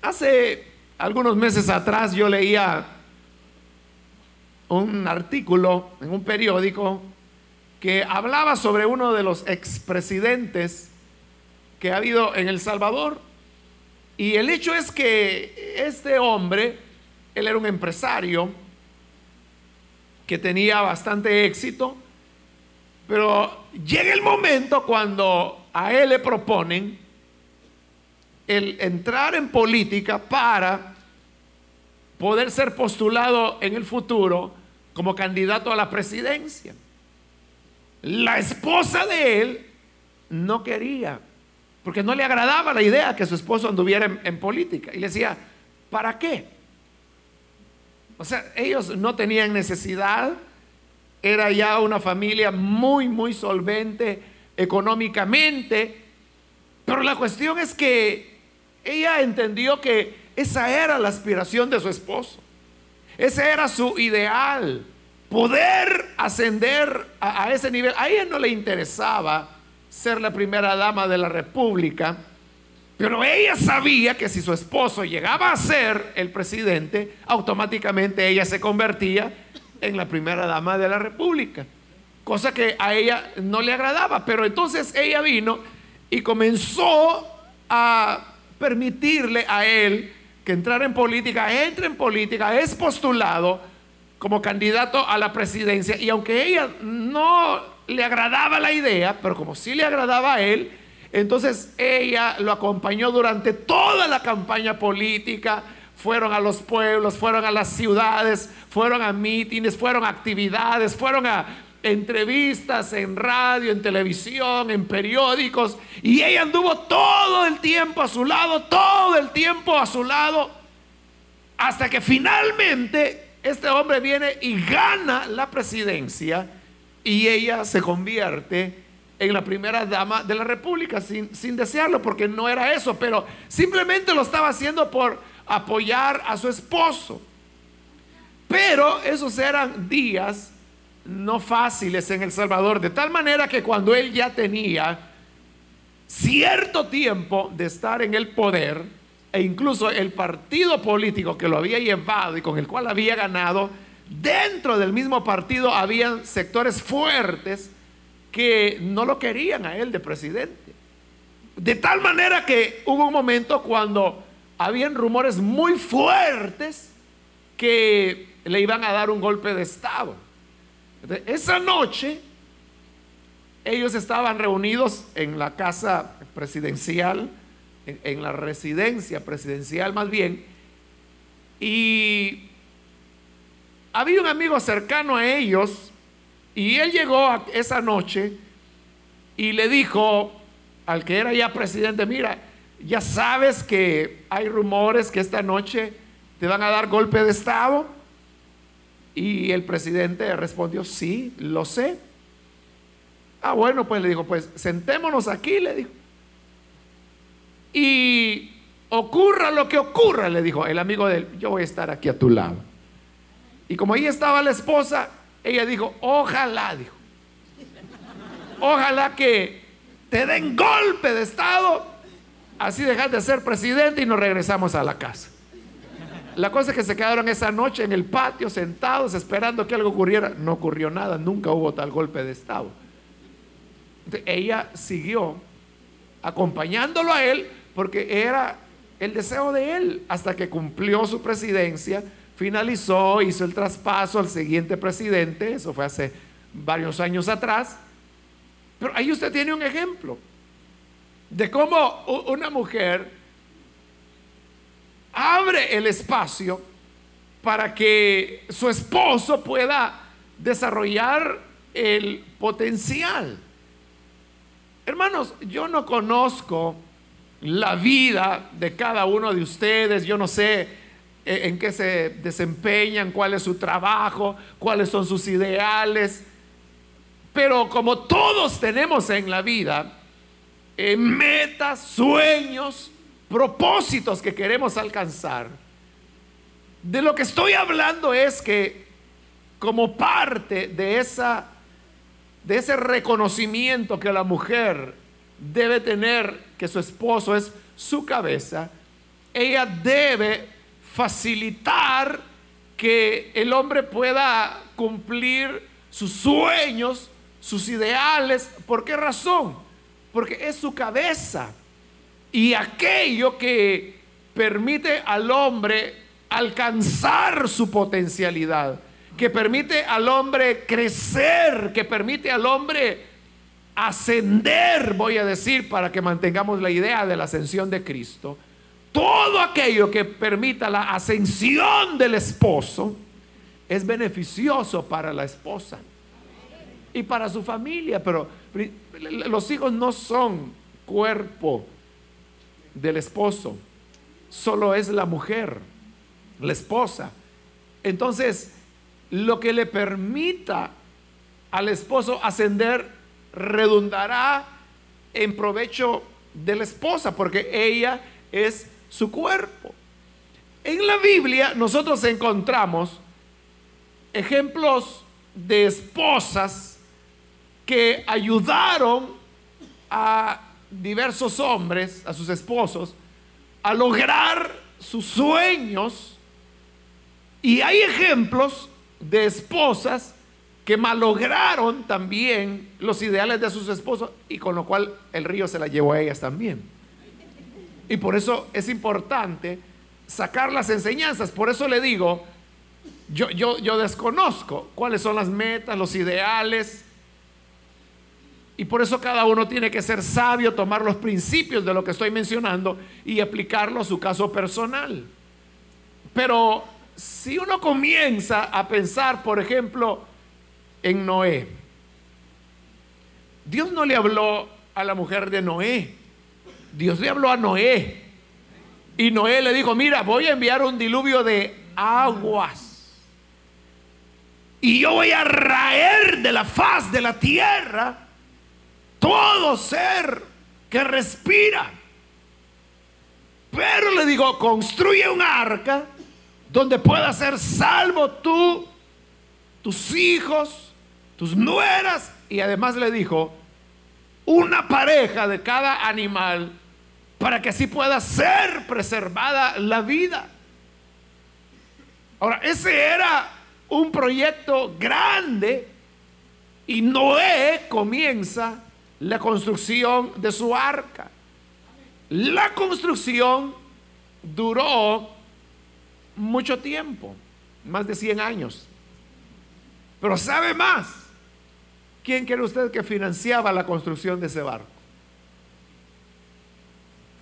S2: Hace algunos meses atrás yo leía un artículo en un periódico que hablaba sobre uno de los expresidentes que ha habido en El Salvador. Y el hecho es que este hombre, él era un empresario que tenía bastante éxito, pero llega el momento cuando a él le proponen el entrar en política para poder ser postulado en el futuro como candidato a la presidencia. La esposa de él no quería porque no le agradaba la idea que su esposo anduviera en, política. Y le decía, ¿para qué? O sea, ellos no tenían necesidad, era ya una familia muy, muy solvente económicamente, pero la cuestión es que ella entendió que esa era la aspiración de su esposo, ese era su ideal, poder ascender a, a ese nivel. A ella no le interesaba ser la primera dama de la República, pero ella sabía que si su esposo llegaba a ser el presidente, automáticamente ella se convertía en la primera dama de la República, cosa que a ella no le agradaba, pero entonces ella vino y comenzó a permitirle a él que entrar en política, entre en política, es postulado como candidato a la presidencia y aunque ella no le agradaba la idea, pero como sí le agradaba a él, entonces ella lo acompañó durante toda la campaña política, fueron a los pueblos, fueron a las ciudades, fueron a mítines, fueron a actividades, fueron a entrevistas en radio, en televisión, en periódicos, y ella anduvo todo el tiempo a su lado, todo el tiempo a su lado, hasta que finalmente este hombre viene y gana la presidencia y ella se convierte en la primera dama de la República sin, desearlo, porque no era eso, pero simplemente lo estaba haciendo por apoyar a su esposo. Pero esos eran días no fáciles en El Salvador, de tal manera que cuando él ya tenía cierto tiempo de estar en el poder, e incluso el partido político que lo había llevado y con el cual había ganado, dentro del mismo partido habían sectores fuertes que no lo querían a él de presidente. De tal manera que hubo un momento cuando habían rumores muy fuertes que le iban a dar un golpe de Estado esa noche ellos estaban reunidos en la casa presidencial, en, la residencia presidencial más bien, y había un amigo cercano a ellos, y él llegó esa noche y le dijo al que era ya presidente, mira, ya sabes que hay rumores que esta noche te van a dar golpe de Estado. Y el presidente respondió, sí, lo sé. Ah, bueno, pues le dijo, pues sentémonos aquí, le dijo. Y ocurra lo que ocurra, le dijo el amigo de él, yo voy a estar aquí a tu lado. Y como ahí estaba la esposa, ella dijo, ojalá, dijo, ojalá que te den golpe de Estado, así dejas de ser presidente y nos regresamos a la casa. La cosa es que se quedaron esa noche en el patio sentados esperando que algo ocurriera. No ocurrió nada, nunca hubo tal golpe de Estado. ella siguió acompañándolo a él porque era el deseo de él hasta que cumplió su presidencia, finalizó, hizo el traspaso al siguiente presidente, eso fue hace varios años atrás. Pero ahí usted tiene un ejemplo de cómo una mujer abre el espacio para que su esposo pueda desarrollar el potencial. Hermanos, yo no conozco la vida de cada uno de ustedes, yo no sé en qué se desempeñan, cuál es su trabajo, cuáles son sus ideales, pero como todos tenemos en la vida eh, metas, sueños, propósitos que queremos alcanzar. De lo que estoy hablando es que como parte de esa de ese reconocimiento que la mujer debe tener que su esposo es su cabeza, ella debe facilitar que el hombre pueda cumplir sus sueños, sus ideales. ¿Por qué razón? Porque es su cabeza. Y aquello que permite al hombre alcanzar su potencialidad, que permite al hombre crecer, que permite al hombre ascender, voy a decir, para que mantengamos la idea de la ascensión de Cristo, todo aquello que permita la ascensión del esposo es beneficioso para la esposa y para su familia, pero los hijos no son cuerpo del esposo, solo es la mujer, la esposa. Entonces, lo que le permita al esposo ascender redundará en provecho de la esposa, porque ella es su cuerpo. En la Biblia nosotros encontramos ejemplos de esposas que ayudaron a diversos hombres, a sus esposos, a lograr sus sueños. Y hay ejemplos de esposas que malograron también los ideales de sus esposos y con lo cual el río se la llevó a ellas también. Y por eso es importante sacar las enseñanzas. Por eso le digo, yo, yo, yo desconozco cuáles son las metas, los ideales. Y por eso cada uno tiene que ser sabio, tomar los principios de lo que estoy mencionando y aplicarlo a su caso personal. Pero si uno comienza a pensar, por ejemplo, en Noé, Dios no le habló a la mujer de Noé, Dios le habló a Noé. Y Noé le dijo, mira, voy a enviar un diluvio de aguas. Y yo voy a raer de la faz de la tierra todo ser que respira. Pero le digo, construye un arca donde pueda ser salvo tú, tus hijos, tus nueras. Y además le dijo, una pareja de cada animal para que así pueda ser preservada la vida. Ahora, ese era un proyecto grande y Noé comienza la construcción de su arca. La construcción duró mucho tiempo, más de 100 años. Pero sabe más, ¿quién cree usted que financiaba la construcción de ese barco?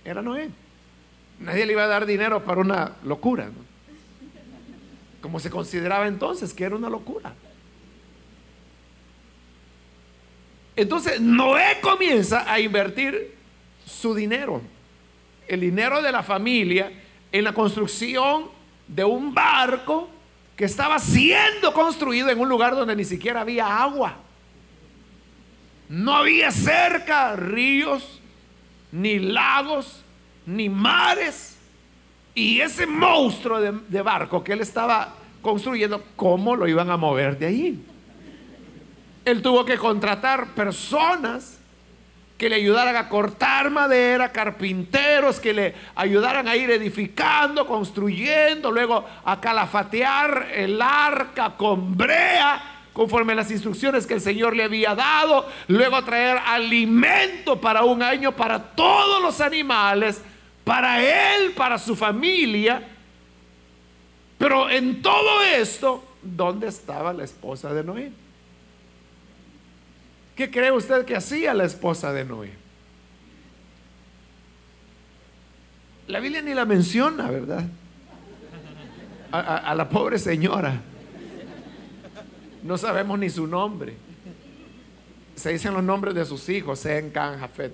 S2: era Noé. Nadie le iba a dar dinero para una locura, como se consideraba entonces que era una locura. Entonces Noé comienza a invertir su dinero, el dinero de la familia, en la construcción de un barco que estaba siendo construido en un lugar donde ni siquiera había agua. No había cerca ríos, ni lagos, ni mares. Y ese monstruo de, barco que él estaba construyendo, ¿cómo lo iban a mover de ahí? Él tuvo que contratar personas que le ayudaran a cortar madera, carpinteros que le ayudaran a ir edificando, construyendo, luego a calafatear el arca con brea conforme a las instrucciones que el Señor le había dado, luego traer alimento para un año para todos los animales, para él, para su familia. Pero en todo esto, ¿dónde estaba la esposa de Noé? ¿Qué cree usted que hacía la esposa de Noé? La Biblia ni la menciona, ¿verdad? A, la pobre señora. No sabemos ni su nombre. Se dicen los nombres de sus hijos, Sen, Can, Jafet.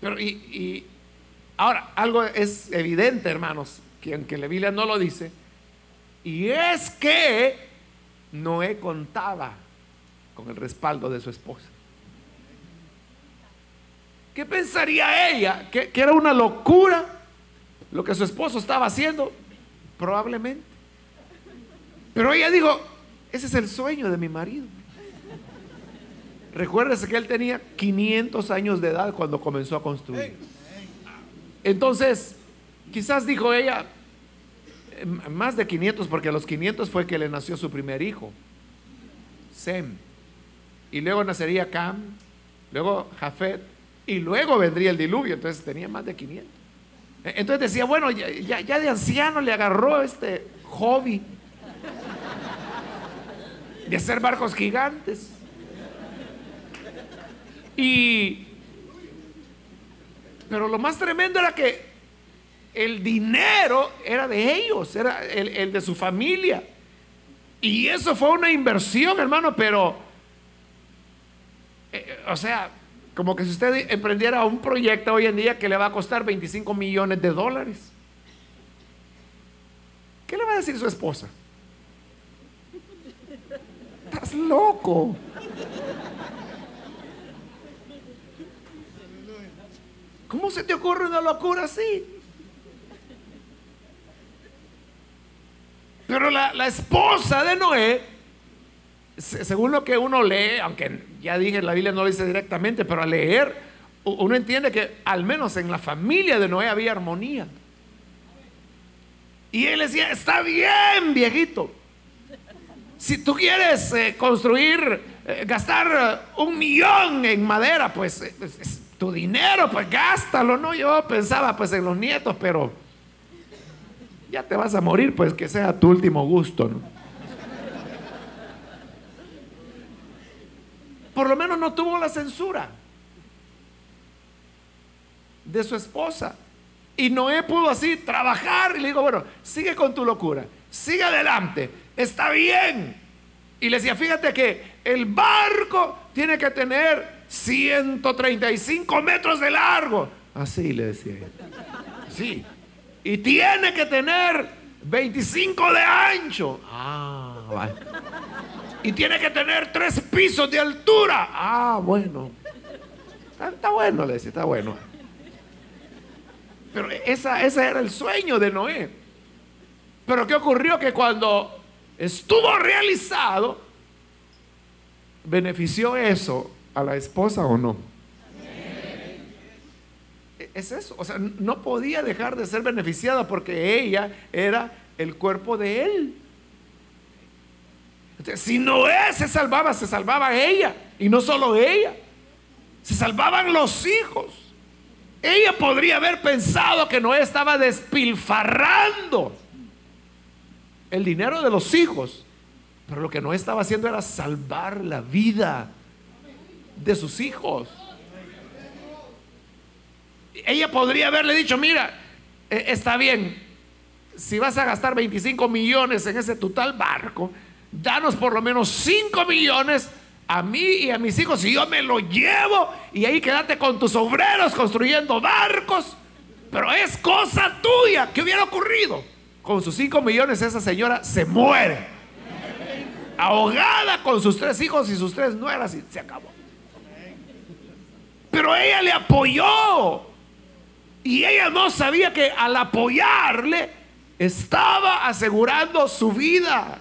S2: Pero y, ahora, algo es evidente, hermanos, que la Biblia no lo dice, y es que Noé contaba con el respaldo de su esposa. ¿Qué pensaría ella? ¿Que, que, era una locura lo que su esposo estaba haciendo? Probablemente. Pero ella dijo, ese es el sueño de mi marido. Recuérdese que él tenía 500 años de edad cuando comenzó a construir. Entonces, quizás dijo ella, em, más de 500, porque a los 500 fue que le nació su primer hijo, Sem. Y luego nacería Cam, luego Jafet, y luego vendría el diluvio. Entonces tenía más de 500. E, entonces decía, bueno, ya, ya de anciano le agarró este hobby de hacer barcos gigantes. Y, pero lo más tremendo era que el dinero era de ellos, era el, de su familia. Y eso fue una inversión, hermano, pero, eh, o sea, como que si usted emprendiera un proyecto hoy en día que le va a costar 25 millones de dólares. ¿Qué le va a decir su esposa? Estás loco. ¿Cómo se te ocurre una locura así? Pero la, esposa de Noé según lo que uno lee, aunque ya dije, la Biblia no lo dice directamente, pero al leer, uno entiende que al menos en la familia de Noé había armonía. Y él decía, está bien, viejito. Si tú quieres eh, construir, eh, gastar un millón en madera, pues tu dinero, pues gástalo, ¿no? Yo pensaba pues en los nietos, pero ya te vas a morir, pues que sea tu último gusto, ¿no? Por lo menos no tuvo la censura de su esposa. Y Noé pudo así trabajar y le digo, bueno, sigue con tu locura, sigue adelante, está bien. Y le decía, fíjate que el barco tiene que tener 135 metros de largo. Así le decía. Sí. Y tiene que tener 25 de ancho. Ah, vale. Y tiene que tener tres pisos de altura. Ah, bueno. Está, bueno, le decía, está bueno. Pero esa, ese era el sueño de Noé. Pero ¿qué ocurrió? Que cuando estuvo realizado, benefició eso a la esposa o no. Es eso, o sea, no podía dejar de ser beneficiada porque ella era el cuerpo de él. si Noé se salvaba, se salvaba ella, y no solo ella, se salvaban los hijos. Ella podría haber pensado que Noé estaba despilfarrando el dinero de los hijos, pero lo que Noé estaba haciendo era salvar la vida de sus hijos. Ella podría haberle dicho, mira, eh, está bien, si vas a gastar 25 millones en ese total barco, danos por lo menos 5 millones a mí y a mis hijos y yo me lo llevo y ahí quédate con tus obreros construyendo barcos. Pero es cosa tuya. ¿Qué hubiera ocurrido? Con sus 5 millones esa señora se muere. Ahogada con sus tres hijos y sus tres nueras y se acabó. Pero ella le apoyó. Y ella no sabía que al apoyarle estaba asegurando su vida.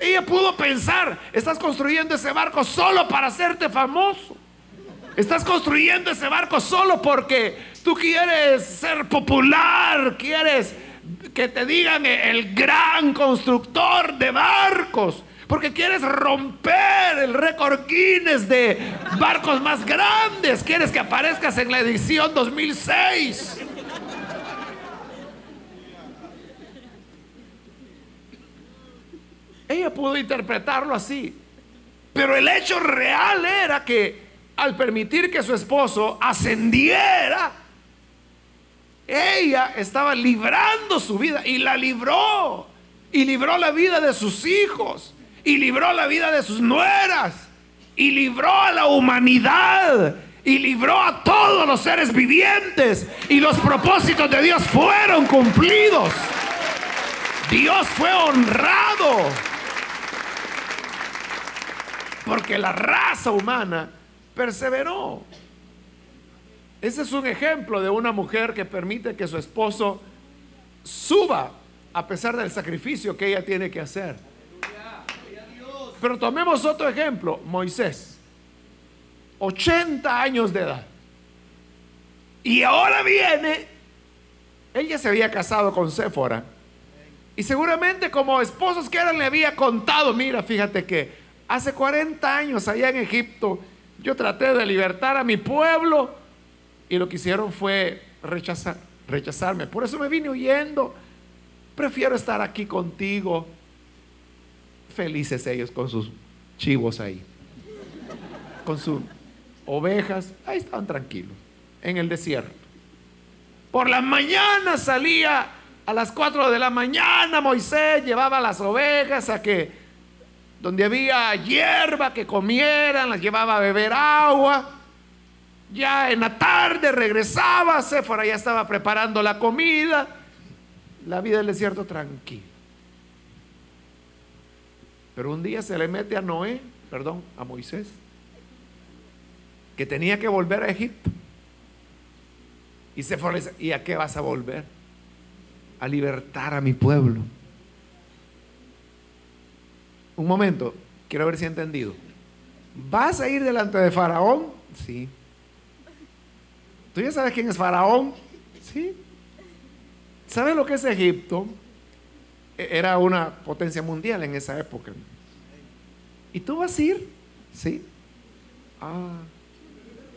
S2: Ella pudo pensar, estás construyendo ese barco solo para hacerte famoso. Estás construyendo ese barco solo porque tú quieres ser popular, quieres que te digan el gran constructor de barcos. Porque quieres romper el récord Guinness de barcos más grandes. Quieres que aparezcas en la edición 2006. Ella pudo interpretarlo así. Pero el hecho real era que al permitir que su esposo ascendiera, ella estaba librando su vida y la libró. Y libró la vida de sus hijos y libró la vida de sus nueras y libró a la humanidad y libró a todos los seres vivientes y los propósitos de Dios fueron cumplidos. Dios fue honrado porque la raza humana perseveró. Ese es un ejemplo de una mujer que permite que su esposo suba a pesar del sacrificio que ella tiene que hacer. Pero tomemos otro ejemplo, Moisés, 80 años de edad. Y ahora viene, ella se había casado con Séfora. Y seguramente como esposos que eran le había contado, mira, fíjate que hace 40 años allá en Egipto yo traté de libertar a mi pueblo y lo que hicieron fue rechazar, rechazarme. Por eso me vine huyendo. Prefiero estar aquí contigo Felices ellos con sus chivos ahí. Con sus ovejas. Ahí estaban tranquilos. En el desierto. Por la mañana salía a las 4 de la mañana Moisés llevaba las ovejas a que donde había hierba que comieran, las llevaba a beber agua. Ya en la tarde regresaba, Séfora ya estaba preparando la comida. La vida del desierto tranquila. Pero un día se le mete a Noé, perdón, a Moisés, que tenía que volver a Egipto. Y se fue, ¿y a qué vas a volver? A libertar a mi pueblo. Un momento, Quiero ver si he entendido. ¿Vas a ir delante de Faraón? Sí. ¿Tú ya sabes quién es Faraón? Sí. ¿Sabes lo que es Egipto? E-, era una potencia mundial en esa época. ¿Y tú vas a ir? Sí. Ah.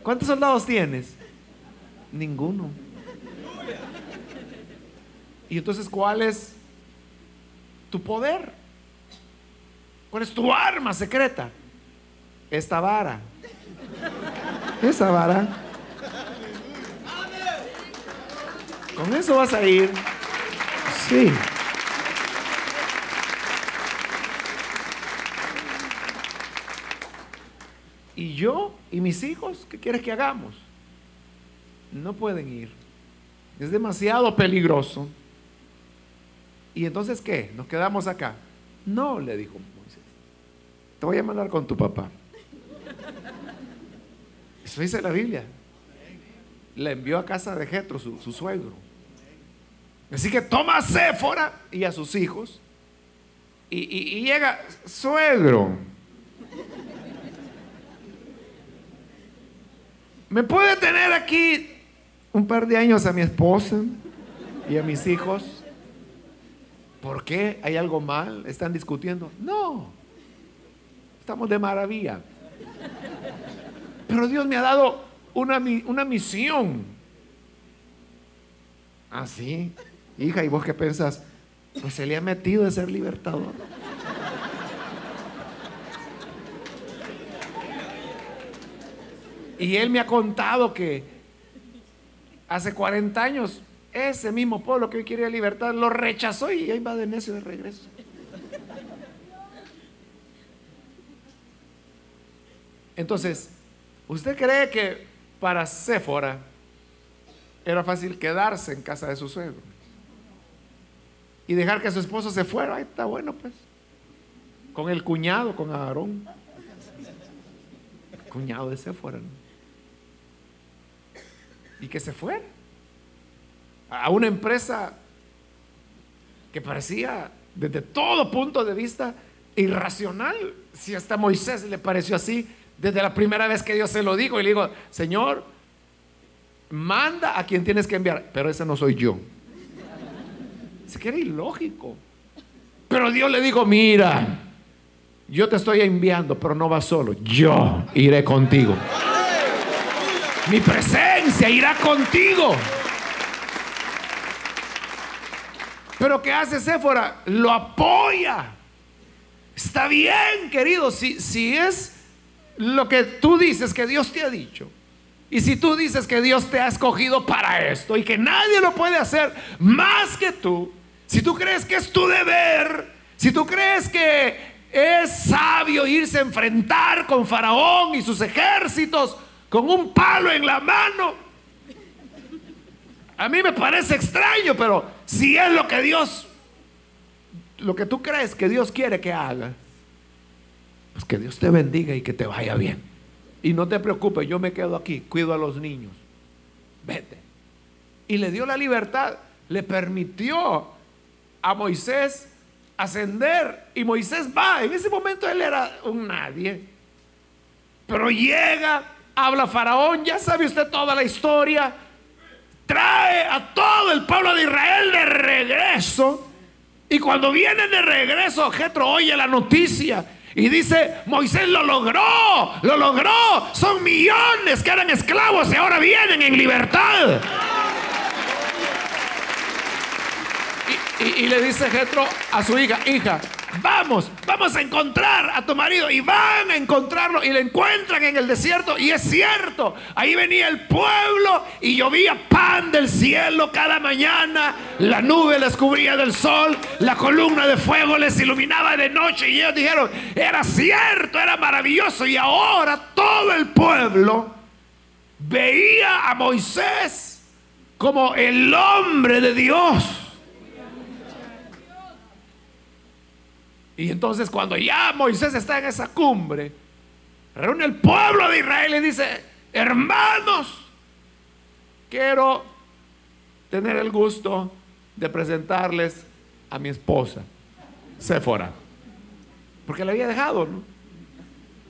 S2: ¿Cuántos soldados tienes? Ninguno. ¿Y entonces cuál es tu poder? ¿Cuál es tu arma secreta? Esta vara. Esa vara. Con eso vas a ir. Sí. Y yo y mis hijos, ¿qué quieres que hagamos? No pueden ir. Es demasiado peligroso. ¿Y entonces qué? ¿Nos quedamos acá? No, le dijo. Te voy a mandar con tu papá. Eso dice la Biblia. Le envió a casa de Jetro, su, su, suegro. Así que toma a Séfora y a sus hijos. y llega, suegro, ¿Me puede tener aquí un par de años a mi esposa y a mis hijos? ¿Por qué? ¿Hay algo mal? ¿Están discutiendo? No. Estamos de maravilla. Pero Dios me ha dado una, una misión. Así. ¿Ah, Hija, ¿y vos qué pensás? Pues se le ha metido de ser libertador. Y él me ha contado que hace 40 años ese mismo pueblo que hoy quería libertad lo rechazó y ahí va de necio de regreso. Entonces, ¿usted cree que para Séfora era fácil quedarse en casa de su suegro? Y dejar que su esposo se fuera, ahí está bueno pues. Con el cuñado, con Aarón. cuñado de Séfora. ¿no? y que se fue a una empresa que parecía desde todo punto de vista irracional. Si hasta Moisés le pareció así desde la primera vez que Dios se lo dijo y le digo, Señor, manda a quien tienes que enviar, pero ese no soy yo. Se que era ilógico. Pero Dios le dijo, mira, yo te estoy enviando, pero no vas solo, yo iré contigo. Mi presencia irá contigo. Pero ¿qué hace Séfora? Lo apoya. Está bien, querido, si, si es lo que tú dices que Dios te ha dicho. Y si tú dices que Dios te ha escogido para esto y que nadie lo puede hacer más que tú, si tú crees que es tu deber, si tú crees que es sabio irse a enfrentar con Faraón y sus ejércitos, con un palo en la mano. A mí me parece extraño, pero si es lo que Dios, lo que tú crees que Dios quiere que hagas, pues que Dios te bendiga y que te vaya bien. Y no te preocupes, yo me quedo aquí, cuido a los niños. Vete. Y le dio la libertad, le permitió a Moisés ascender. Y Moisés va, en ese momento él era un nadie. Pero llega habla Faraón, ya sabe usted toda la historia, trae a todo el pueblo de Israel de regreso. Y cuando vienen de regreso, Jetro oye la noticia y dice, Moisés lo logró, lo logró. Son millones que eran esclavos y ahora vienen en libertad. Y, le dice Jetro a su hija, hija, vamos, vamos a encontrar a tu marido. Y van a encontrarlo y lo encuentran en el desierto. Y es cierto, ahí venía el pueblo y llovía pan del cielo cada mañana. La nube les cubría del sol, la columna de fuego les iluminaba de noche. Y ellos dijeron, era cierto, era maravilloso. Y ahora todo el pueblo veía a Moisés como el hombre de Dios. Y entonces cuando ya Moisés está en esa cumbre, reúne el pueblo de Israel y dice, hermanos, quiero tener el gusto de presentarles a mi esposa, Séfora. Porque la había dejado, ¿no?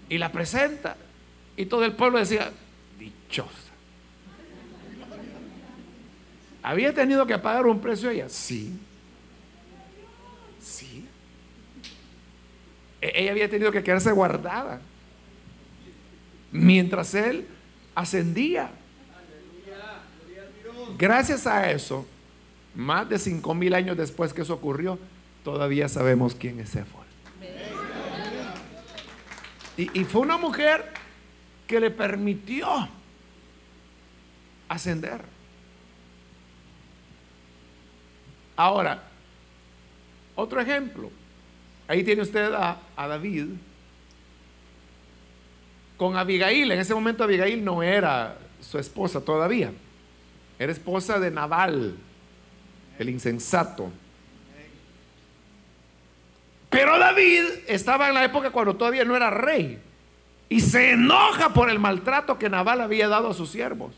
S2: Y la presenta. Y todo el pueblo decía, dichosa. ¿Había tenido que pagar un precio ella? Sí. Sí. E-, ella había tenido que quedarse guardada. Mientras él ascendía. Gracias a eso, más de cinco mil años después que eso ocurrió, todavía sabemos quién es Éfod. Y, y fue una mujer que le permitió ascender. Ahora, otro ejemplo. Ahí tiene usted a, David con Abigail. En ese momento Abigail no era su esposa todavía. Era esposa de Nabal, el insensato. Pero David estaba en la época cuando todavía no era rey. Y se enoja por el maltrato que Nabal había dado a sus siervos.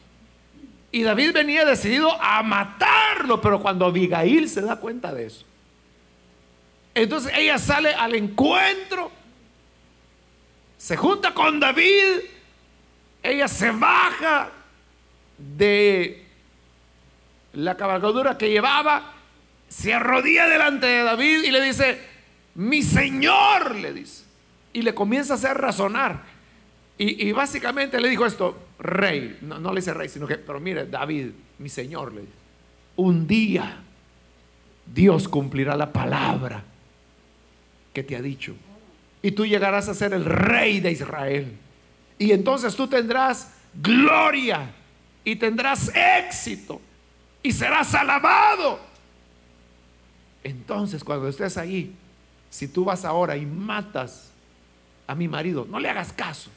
S2: Y David venía decidido a matarlo, pero cuando Abigail se da cuenta de eso, entonces ella sale al encuentro, se junta con David, ella se baja de la cabalgadura que llevaba, se arrodilla delante de David y le dice, mi señor, le dice, y le comienza a hacer razonar. Y, básicamente le dijo esto, rey, no, le dice rey, sino que, pero mire, David, mi señor, le dice, un día Dios cumplirá la palabra te ha dicho. Y tú llegarás a ser el rey de Israel. Y entonces tú tendrás gloria y tendrás éxito y serás alabado. Entonces cuando estés ahí, si tú vas ahora y matas a mi marido, no le hagas caso.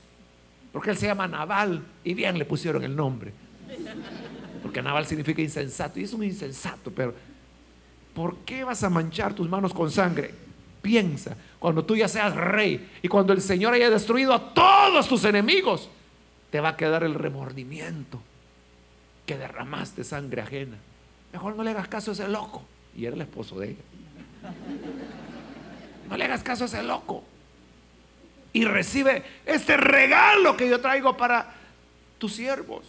S2: Porque él se llama Naval y bien le pusieron el nombre. Porque Naval significa insensato y es un insensato, pero ¿por qué vas a manchar tus manos con sangre? Piensa, cuando tú ya seas rey y cuando el Señor haya destruido a todos tus enemigos, te va a quedar el remordimiento que derramaste sangre ajena. Mejor no le hagas caso a ese loco. Y era el esposo de ella. No le hagas caso a ese loco y recibe este regalo que yo traigo para tus siervos,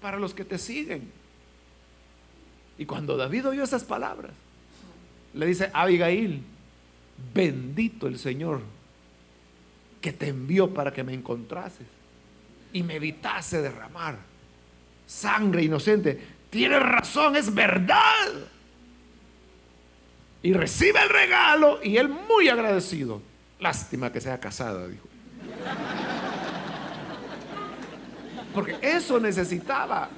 S2: para los que te siguen. Y cuando David oyó esas palabras, le dice, Abigail, bendito el Señor que te envió para que me encontrases y me evitase derramar sangre inocente. Tienes razón, es verdad. Y recibe el regalo y él muy agradecido Lástima que sea casada, dijo. Porque eso necesitaba.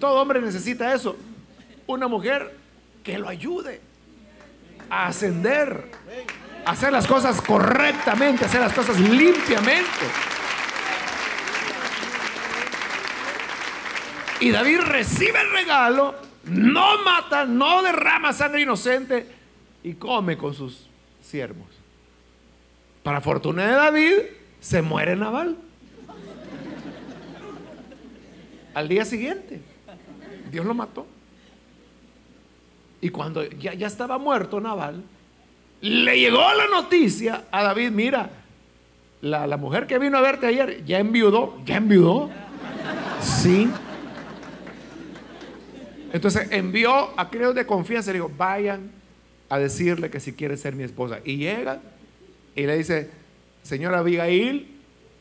S2: Todo hombre necesita eso. Una mujer que lo ayude a ascender, a hacer las cosas correctamente, a hacer las cosas limpiamente. Y David recibe el regalo, no mata, no derrama sangre inocente y come con sus siervos. Para fortuna de David, se muere Naval. Al día siguiente, Dios lo mató. Y cuando ya, ya estaba muerto Naval, le llegó la noticia a David, mira, la, la, mujer que vino a verte ayer ya enviudó, ya enviudó. Sí. Entonces envió a criados de confianza y le dijo, vayan a decirle que si quiere ser mi esposa. Y llega y le dice, señora Abigail,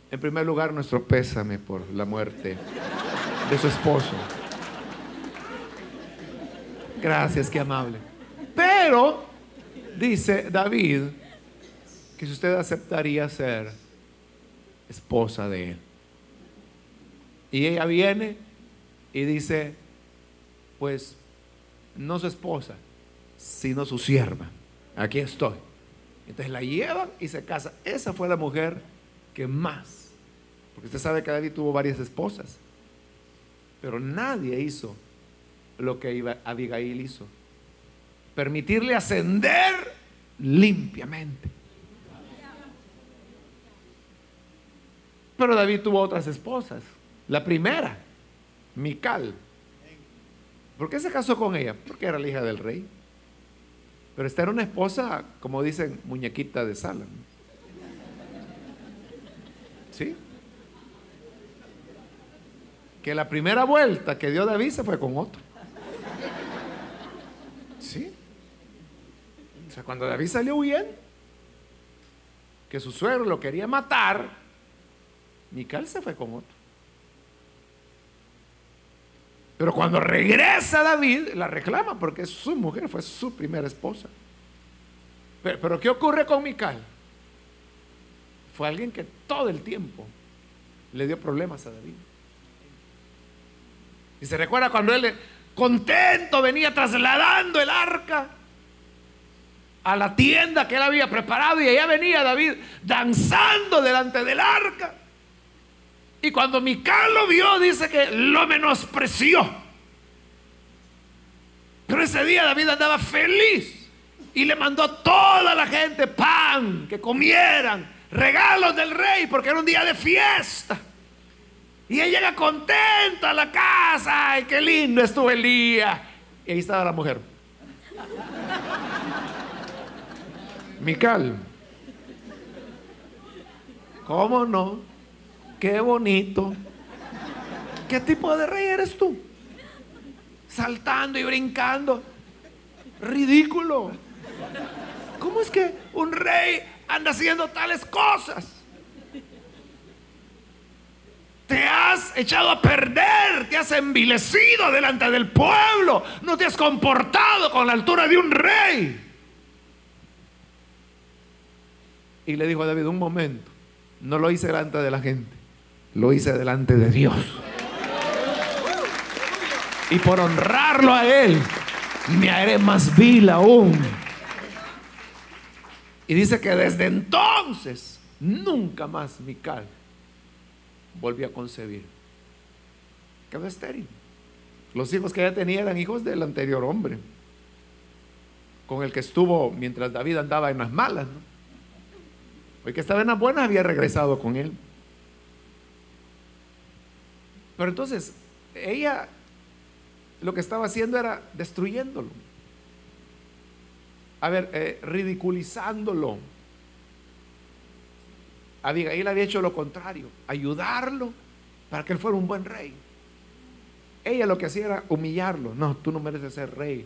S2: en primer lugar nuestro pésame por la muerte de su esposo. Gracias, qué amable. Pero, dice David, que si usted aceptaría ser esposa de él. Y ella viene y dice, pues no su esposa, sino su sierva. Aquí estoy. Entonces la llevan y se casa. Esa fue la mujer que más, porque usted sabe que David tuvo varias esposas, pero nadie hizo lo que Abigail hizo. Permitirle ascender limpiamente. Pero David tuvo otras esposas. La primera, Mical. ¿Por qué se casó con ella? Porque era la hija del rey. Pero esta era una esposa, como dicen, muñequita de sala. ¿Sí? Que la primera vuelta que dio David se fue con otro. ¿Sí? O sea, cuando David salió huyendo, que su suegro lo quería matar, Mical se fue con otro. Pero cuando regresa David, la reclama porque su mujer, fue su primera esposa. Pero ¿qué ocurre con Mical? Fue alguien que todo el tiempo le dio problemas a David. Y se recuerda cuando él contento venía trasladando el arca a la tienda que él había preparado y allá venía David danzando delante del arca. Y cuando Mical lo vio, dice que lo menospreció. Pero ese día David andaba feliz y le mandó a toda la gente pan, que comieran, regalos del rey, porque era un día de fiesta. Y ella llega contenta a la casa. ¡Ay, qué lindo estuvo el día! Y ahí estaba la mujer. Mical. ¿Cómo no? Qué bonito. ¿Qué tipo de rey eres tú? Saltando y brincando. Ridículo. ¿Cómo es que un rey anda haciendo tales cosas? Te has echado a perder, te has envilecido delante del pueblo, no te has comportado con la altura de un rey. Y le dijo a David, un momento, no lo hice delante de la gente, lo hice delante de Dios. Y por honrarlo a Él, me haré más vil aún. Y dice que desde entonces, nunca más Mical volvió a concebir. Quedó estéril. Los hijos que ella tenía eran hijos del anterior hombre, con el que estuvo mientras David andaba en las malas. Que estaba en las buenas había regresado con él. Pero entonces, ella lo que estaba haciendo era destruyéndolo. A ver, eh, ridiculizándolo. Abigail había hecho lo contrario, ayudarlo para que él fuera un buen rey. Ella lo que hacía era humillarlo. No, tú no mereces ser rey.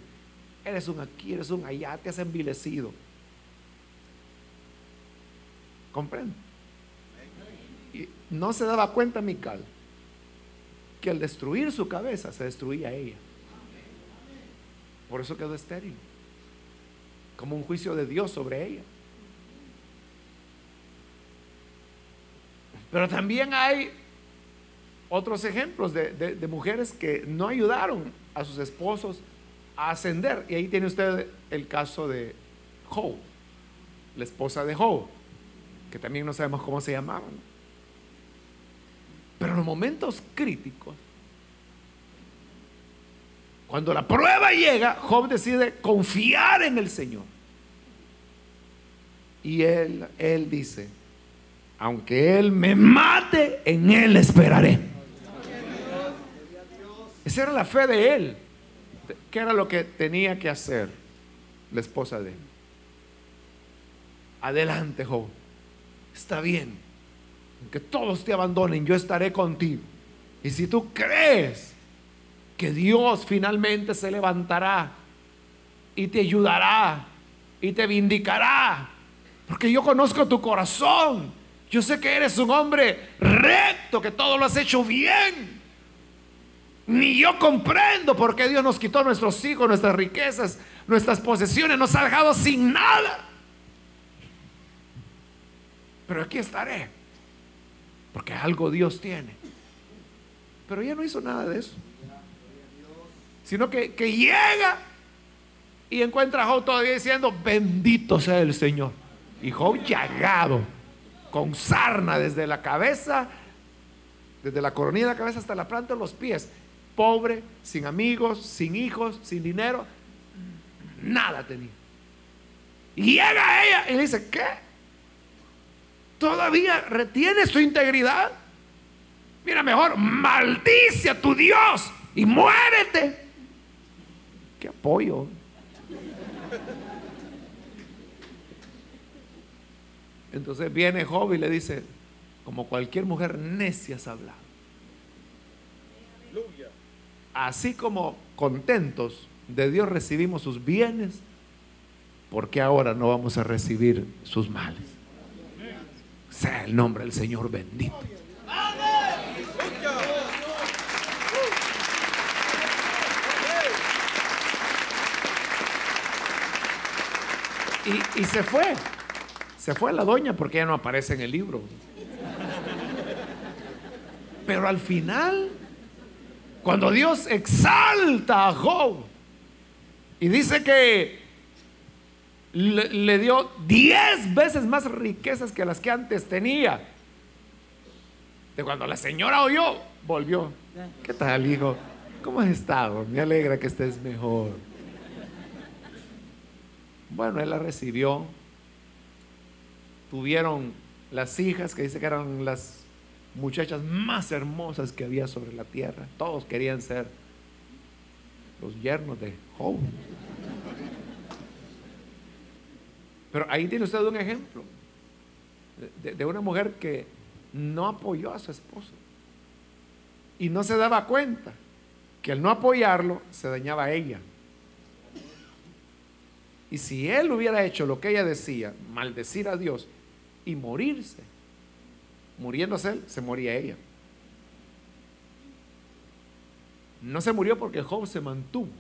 S2: Eres un aquí, eres un allá, te has envilecido. ¿Comprende? Y no se daba cuenta Mical que al destruir su cabeza se destruía ella. Por eso quedó estéril. Como un juicio de Dios sobre ella. Pero también hay otros ejemplos de, mujeres que no ayudaron a sus esposos a ascender. Y ahí tiene usted el caso de Job, la esposa de Job, que también no sabemos cómo se llamaban. Pero en los momentos críticos, cuando la prueba llega, Job decide confiar en el Señor. Y él, él dice, aunque Él me mate, en Él esperaré. Esa era la fe de Él. ¿Qué era lo que tenía que hacer la esposa de Él? Adelante, Job. Está bien. Aunque todos te abandonen, yo estaré contigo. Y si tú crees que Dios finalmente se levantará y te ayudará y te vindicará, porque yo conozco tu corazón yo sé que eres un hombre recto, que todo lo has hecho bien. Ni yo comprendo por qué Dios nos quitó nuestros hijos, nuestras riquezas, nuestras posesiones, nos ha dejado sin nada. Pero aquí estaré, porque algo Dios tiene. Pero ella no hizo nada de eso. Sino que, que llega y encuentra a Job todavía diciendo, bendito sea el Señor. Y Job llagado con sarna desde la cabeza, desde la coronilla de la cabeza hasta la planta de los pies. Pobre, sin amigos, sin hijos, sin dinero, nada tenía. Y llega ella y le dice, ¿qué? ¿Todavía retienes tu integridad? Mira, mejor maldice a tu Dios y muérete. ¿Qué apoyo? Entonces viene Job y le dice, como cualquier mujer necia has hablado. Así como contentos de Dios recibimos sus bienes, porque ahora no vamos a recibir sus males? Sea el nombre del Señor bendito. Y, y, se fue. Se fue la doña porque ya no aparece en el libro. Pero al final, cuando Dios exalta a Job y dice que le, dio diez veces más riquezas que las que antes tenía, de cuando la señora oyó, volvió. ¿Qué tal, hijo? ¿Cómo has estado? Me alegra que estés mejor. Bueno, él la recibió. Tuvieron las hijas que dice que eran las muchachas más hermosas que había sobre la tierra. Todos querían ser los yernos de Job. Pero ahí tiene usted un ejemplo de, una mujer que no apoyó a su esposo y no se daba cuenta que al no apoyarlo se dañaba a ella. Y si él hubiera hecho lo que ella decía, maldecir a Dios y morirse, muriéndose él, se moría ella. No se murió porque Job se mantuvo,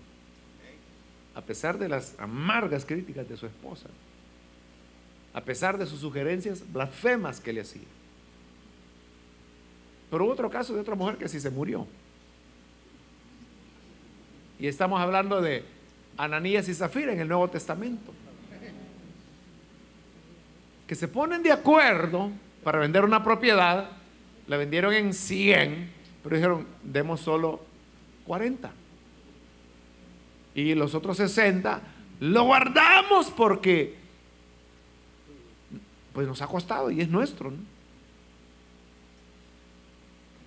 S2: a pesar de las amargas críticas de su esposa, a pesar de sus sugerencias blasfemas que le hacía. Pero hubo otro caso de otra mujer que sí se murió. Y estamos hablando de Ananías y Zafira en el Nuevo Testamento. Que se ponen de acuerdo para vender una propiedad, la vendieron en 100, pero dijeron, demos solo 40. Y los otros 60 lo guardamos porque pues nos ha costado y es nuestro. ¿no?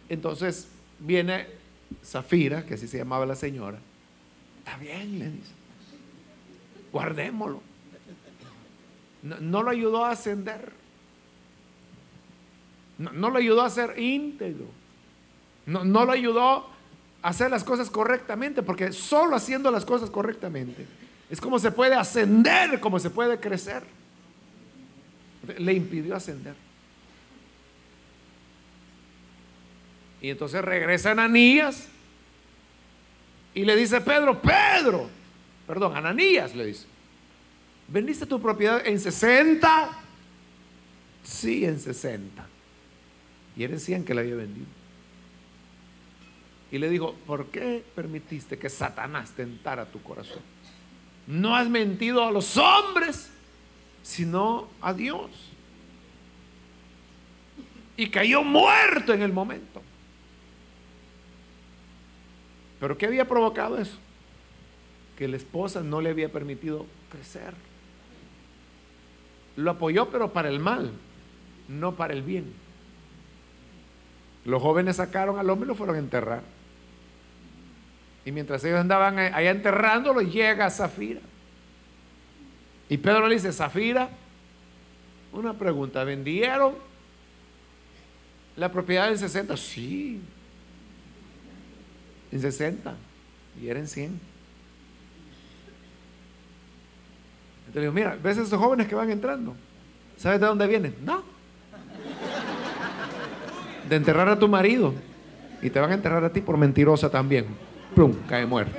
S2: Entonces viene Zafira, que así se llamaba la señora, está bien, le dice, guardémoslo. No, no lo ayudó a ascender. No, lo ayudó a ser íntegro. No, no lo ayudó a hacer las cosas correctamente, porque solo haciendo las cosas correctamente es como se puede ascender, como se puede crecer. Le impidió ascender. Y entonces regresa Ananías y le dice, Pedro, Pedro, perdón, Ananías le dice, ¿vendiste tu propiedad en 60? Sí, en 60. Y eran 100 que la había vendido. Y le dijo, ¿por qué permitiste que Satanás tentara tu corazón? No has mentido a los hombres, sino a Dios. Y cayó muerto en el momento. ¿Pero qué había provocado eso? Que la esposa no le había permitido crecer. Lo apoyó, pero para el mal, no para el bien. Los jóvenes sacaron al hombre y lo fueron a enterrar. Y mientras ellos andaban allá enterrándolo, llega Zafira. Y Pedro le dice, Zafira, una pregunta, ¿vendieron la propiedad en 60? Sí en 60 y eran 100. Entonces digo, mira, ¿ves a esos jóvenes que van entrando? ¿Sabes de dónde vienen? No. De enterrar a tu marido. Y te van a enterrar a ti por mentirosa también. Plum, cae muerto.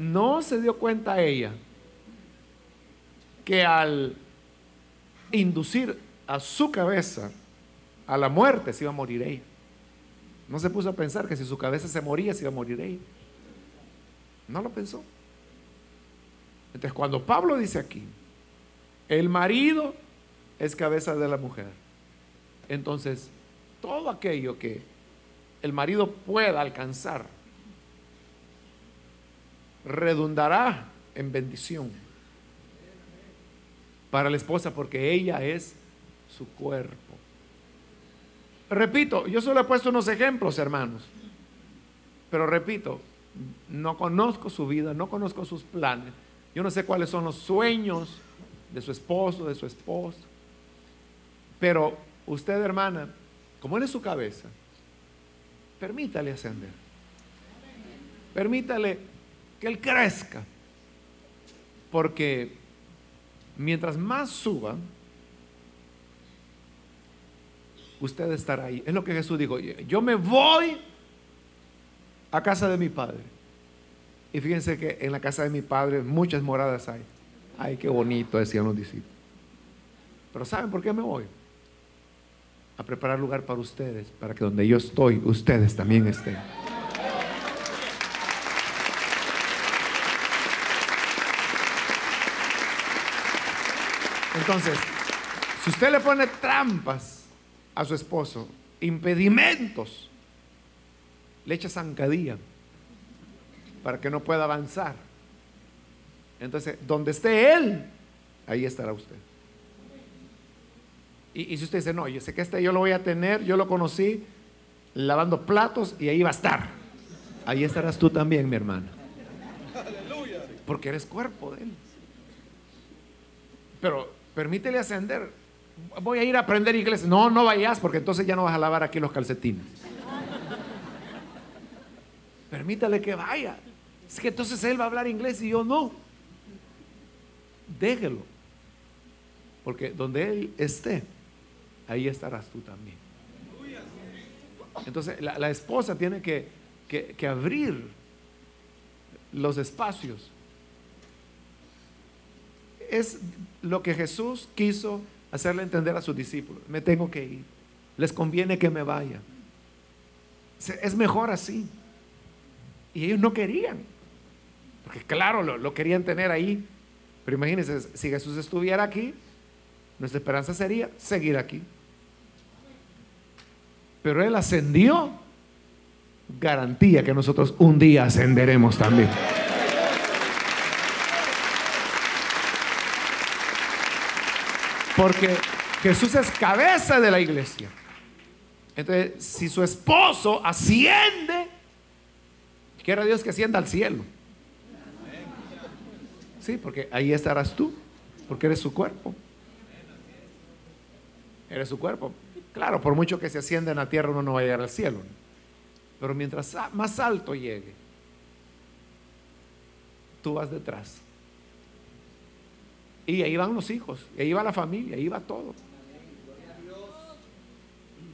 S2: No se dio cuenta ella que al inducir a su cabeza a la muerte se iba a morir ella. No se puso a pensar que si su cabeza se moría, se iba a morir ella. No lo pensó. Entonces, cuando Pablo dice aquí, el marido es cabeza de la mujer, entonces todo aquello que el marido pueda alcanzar redundará en bendición para la esposa porque ella es su cuerpo. Repito, yo solo he puesto unos ejemplos, hermanos. Pero repito, no conozco su vida, no conozco sus planes. Yo no sé cuáles son los sueños de su esposo, de su esposa. Pero usted, hermana, como él es su cabeza, permítale ascender. Permítale que él crezca. Porque mientras más suba, usted estará ahí. Es lo que Jesús dijo. Yo me voy a casa de mi padre. Y fíjense que en la casa de mi padre muchas moradas hay. Ay, qué bonito, decían los discípulos. Pero ¿saben por qué me voy? A preparar lugar para ustedes, para que donde yo estoy, ustedes también estén. Entonces, si usted le pone trampas a su esposo, impedimentos, le echa zancadilla para que no pueda avanzar. Entonces, donde esté él, ahí estará usted. Y, si usted dice, no, yo sé que este yo lo voy a tener, yo lo conocí lavando platos y ahí va a estar. Ahí estarás tú también, mi hermana. Porque eres cuerpo de él. Pero permítele ascender. Voy a ir a aprender inglés. No, no vayas porque entonces ya no vas a lavar aquí los calcetines. Permítale que vaya. Es que entonces él va a hablar inglés y yo no. Déjelo. Porque donde él esté, ahí estarás tú también. Entonces la, esposa tiene que, que abrir los espacios. Es lo que Jesús quiso hacerle entender a sus discípulos. Me tengo que ir. Les conviene que me vaya. Es mejor así. Y ellos no querían. Porque claro, lo, querían tener ahí. Pero imagínense, si Jesús estuviera aquí, nuestra esperanza sería seguir aquí. Pero Él ascendió, garantía que nosotros un día ascenderemos también. Porque Jesús es cabeza de la iglesia. Entonces, si su esposo asciende, quiera Dios que ascienda al cielo. Sí, porque ahí estarás tú, porque eres su cuerpo. Eres su cuerpo. Claro, por mucho que se ascienda en la tierra, uno no va a llegar al cielo. Pero mientras más alto llegue, tú vas detrás. Y ahí van los hijos, y ahí va la familia, ahí va todo.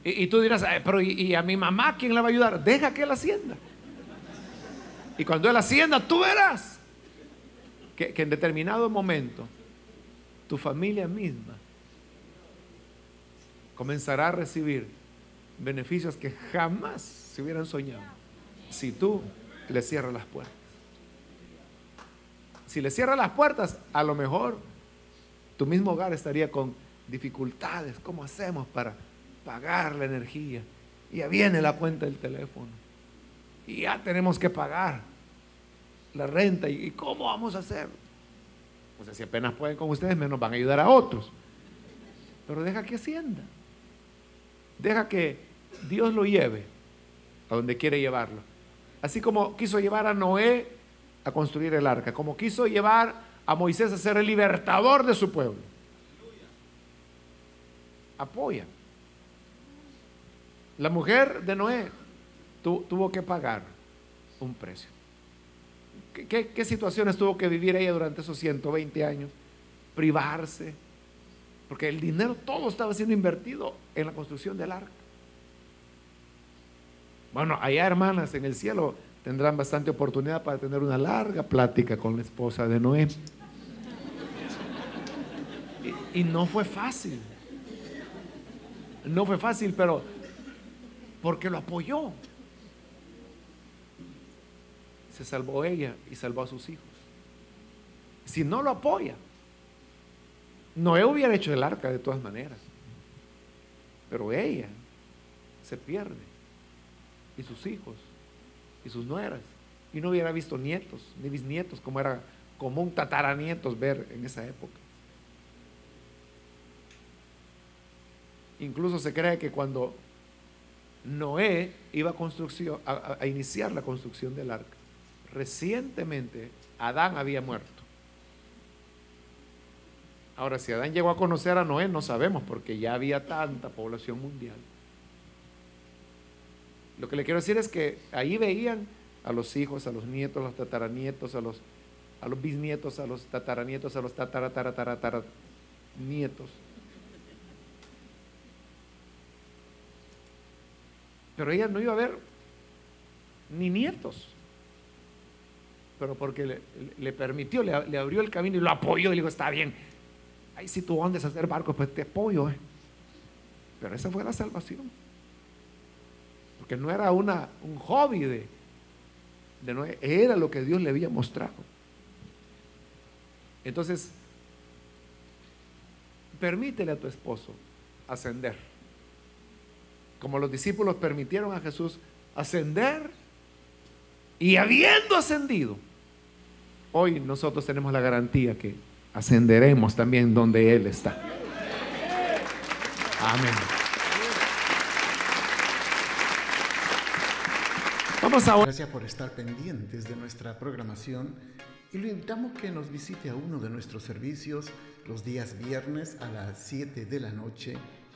S2: Y, tú dirás, pero y, a mi mamá quién le va a ayudar? Deja que él ascienda. Y cuando él ascienda, tú verás que, en determinado momento tu familia misma comenzará a recibir beneficios que jamás se hubieran soñado si tú le cierras las puertas. Si le cierras las puertas, a lo mejor tu mismo hogar estaría con dificultades. ¿Cómo hacemos para pagar la energía? Y ya viene la cuenta del teléfono. Y ya tenemos que pagar la renta. ¿Y cómo vamos a hacer? O sea, si apenas pueden con ustedes, menos van a ayudar a otros. Pero deja que ascienda. Deja que Dios lo lleve a donde quiere llevarlo. Así como quiso llevar a Noé a construir el arca, como quiso llevar a Moisés a ser el libertador de su pueblo. Apoya. La mujer de Noé tuvo que pagar un precio. ¿Qué, situaciones tuvo que vivir ella durante esos 120 años? Privarse, porque el dinero todo estaba siendo invertido en la construcción del arca. Bueno, allá hermanas en el cielo tendrán bastante oportunidad para tener una larga plática con la esposa de Noé. Y, no fue fácil. No fue fácil, pero porque lo apoyó se salvó ella y salvó a sus hijos. Si no lo apoya, Noé hubiera hecho el arca de todas maneras. Pero ella se pierde. Y sus hijos. Y sus nueras. Y no hubiera visto nietos, ni bisnietos, como era común tataranietos ver en esa época. Incluso se cree que cuando Noé iba a, iniciar la construcción del arca, recientemente Adán había muerto. Ahora, si Adán llegó a conocer a Noé, no sabemos, porque ya había tanta población mundial. Lo que le quiero decir es que ahí veían a los hijos, a los nietos, a los tataranietos, a los, bisnietos, a los tataranietos, a los tatara, Pero ella no iba a ver ni nietos. Pero porque le, permitió, le, abrió el camino y lo apoyó y le dijo, está bien. Ahí si tú andes a hacer barco, pues te apoyo. ¿eh? Pero esa fue la salvación. Porque no era una, un hobby de, de era lo que Dios le había mostrado. Entonces, permítele a tu esposo ascender. Como los discípulos permitieron a Jesús ascender y habiendo ascendido, hoy nosotros tenemos la garantía que ascenderemos también donde Él está. Amén.
S1: Vamos ahora. Gracias por estar pendientes de nuestra programación y lo invitamos que nos visite a uno de nuestros servicios los días viernes a las 7 de la noche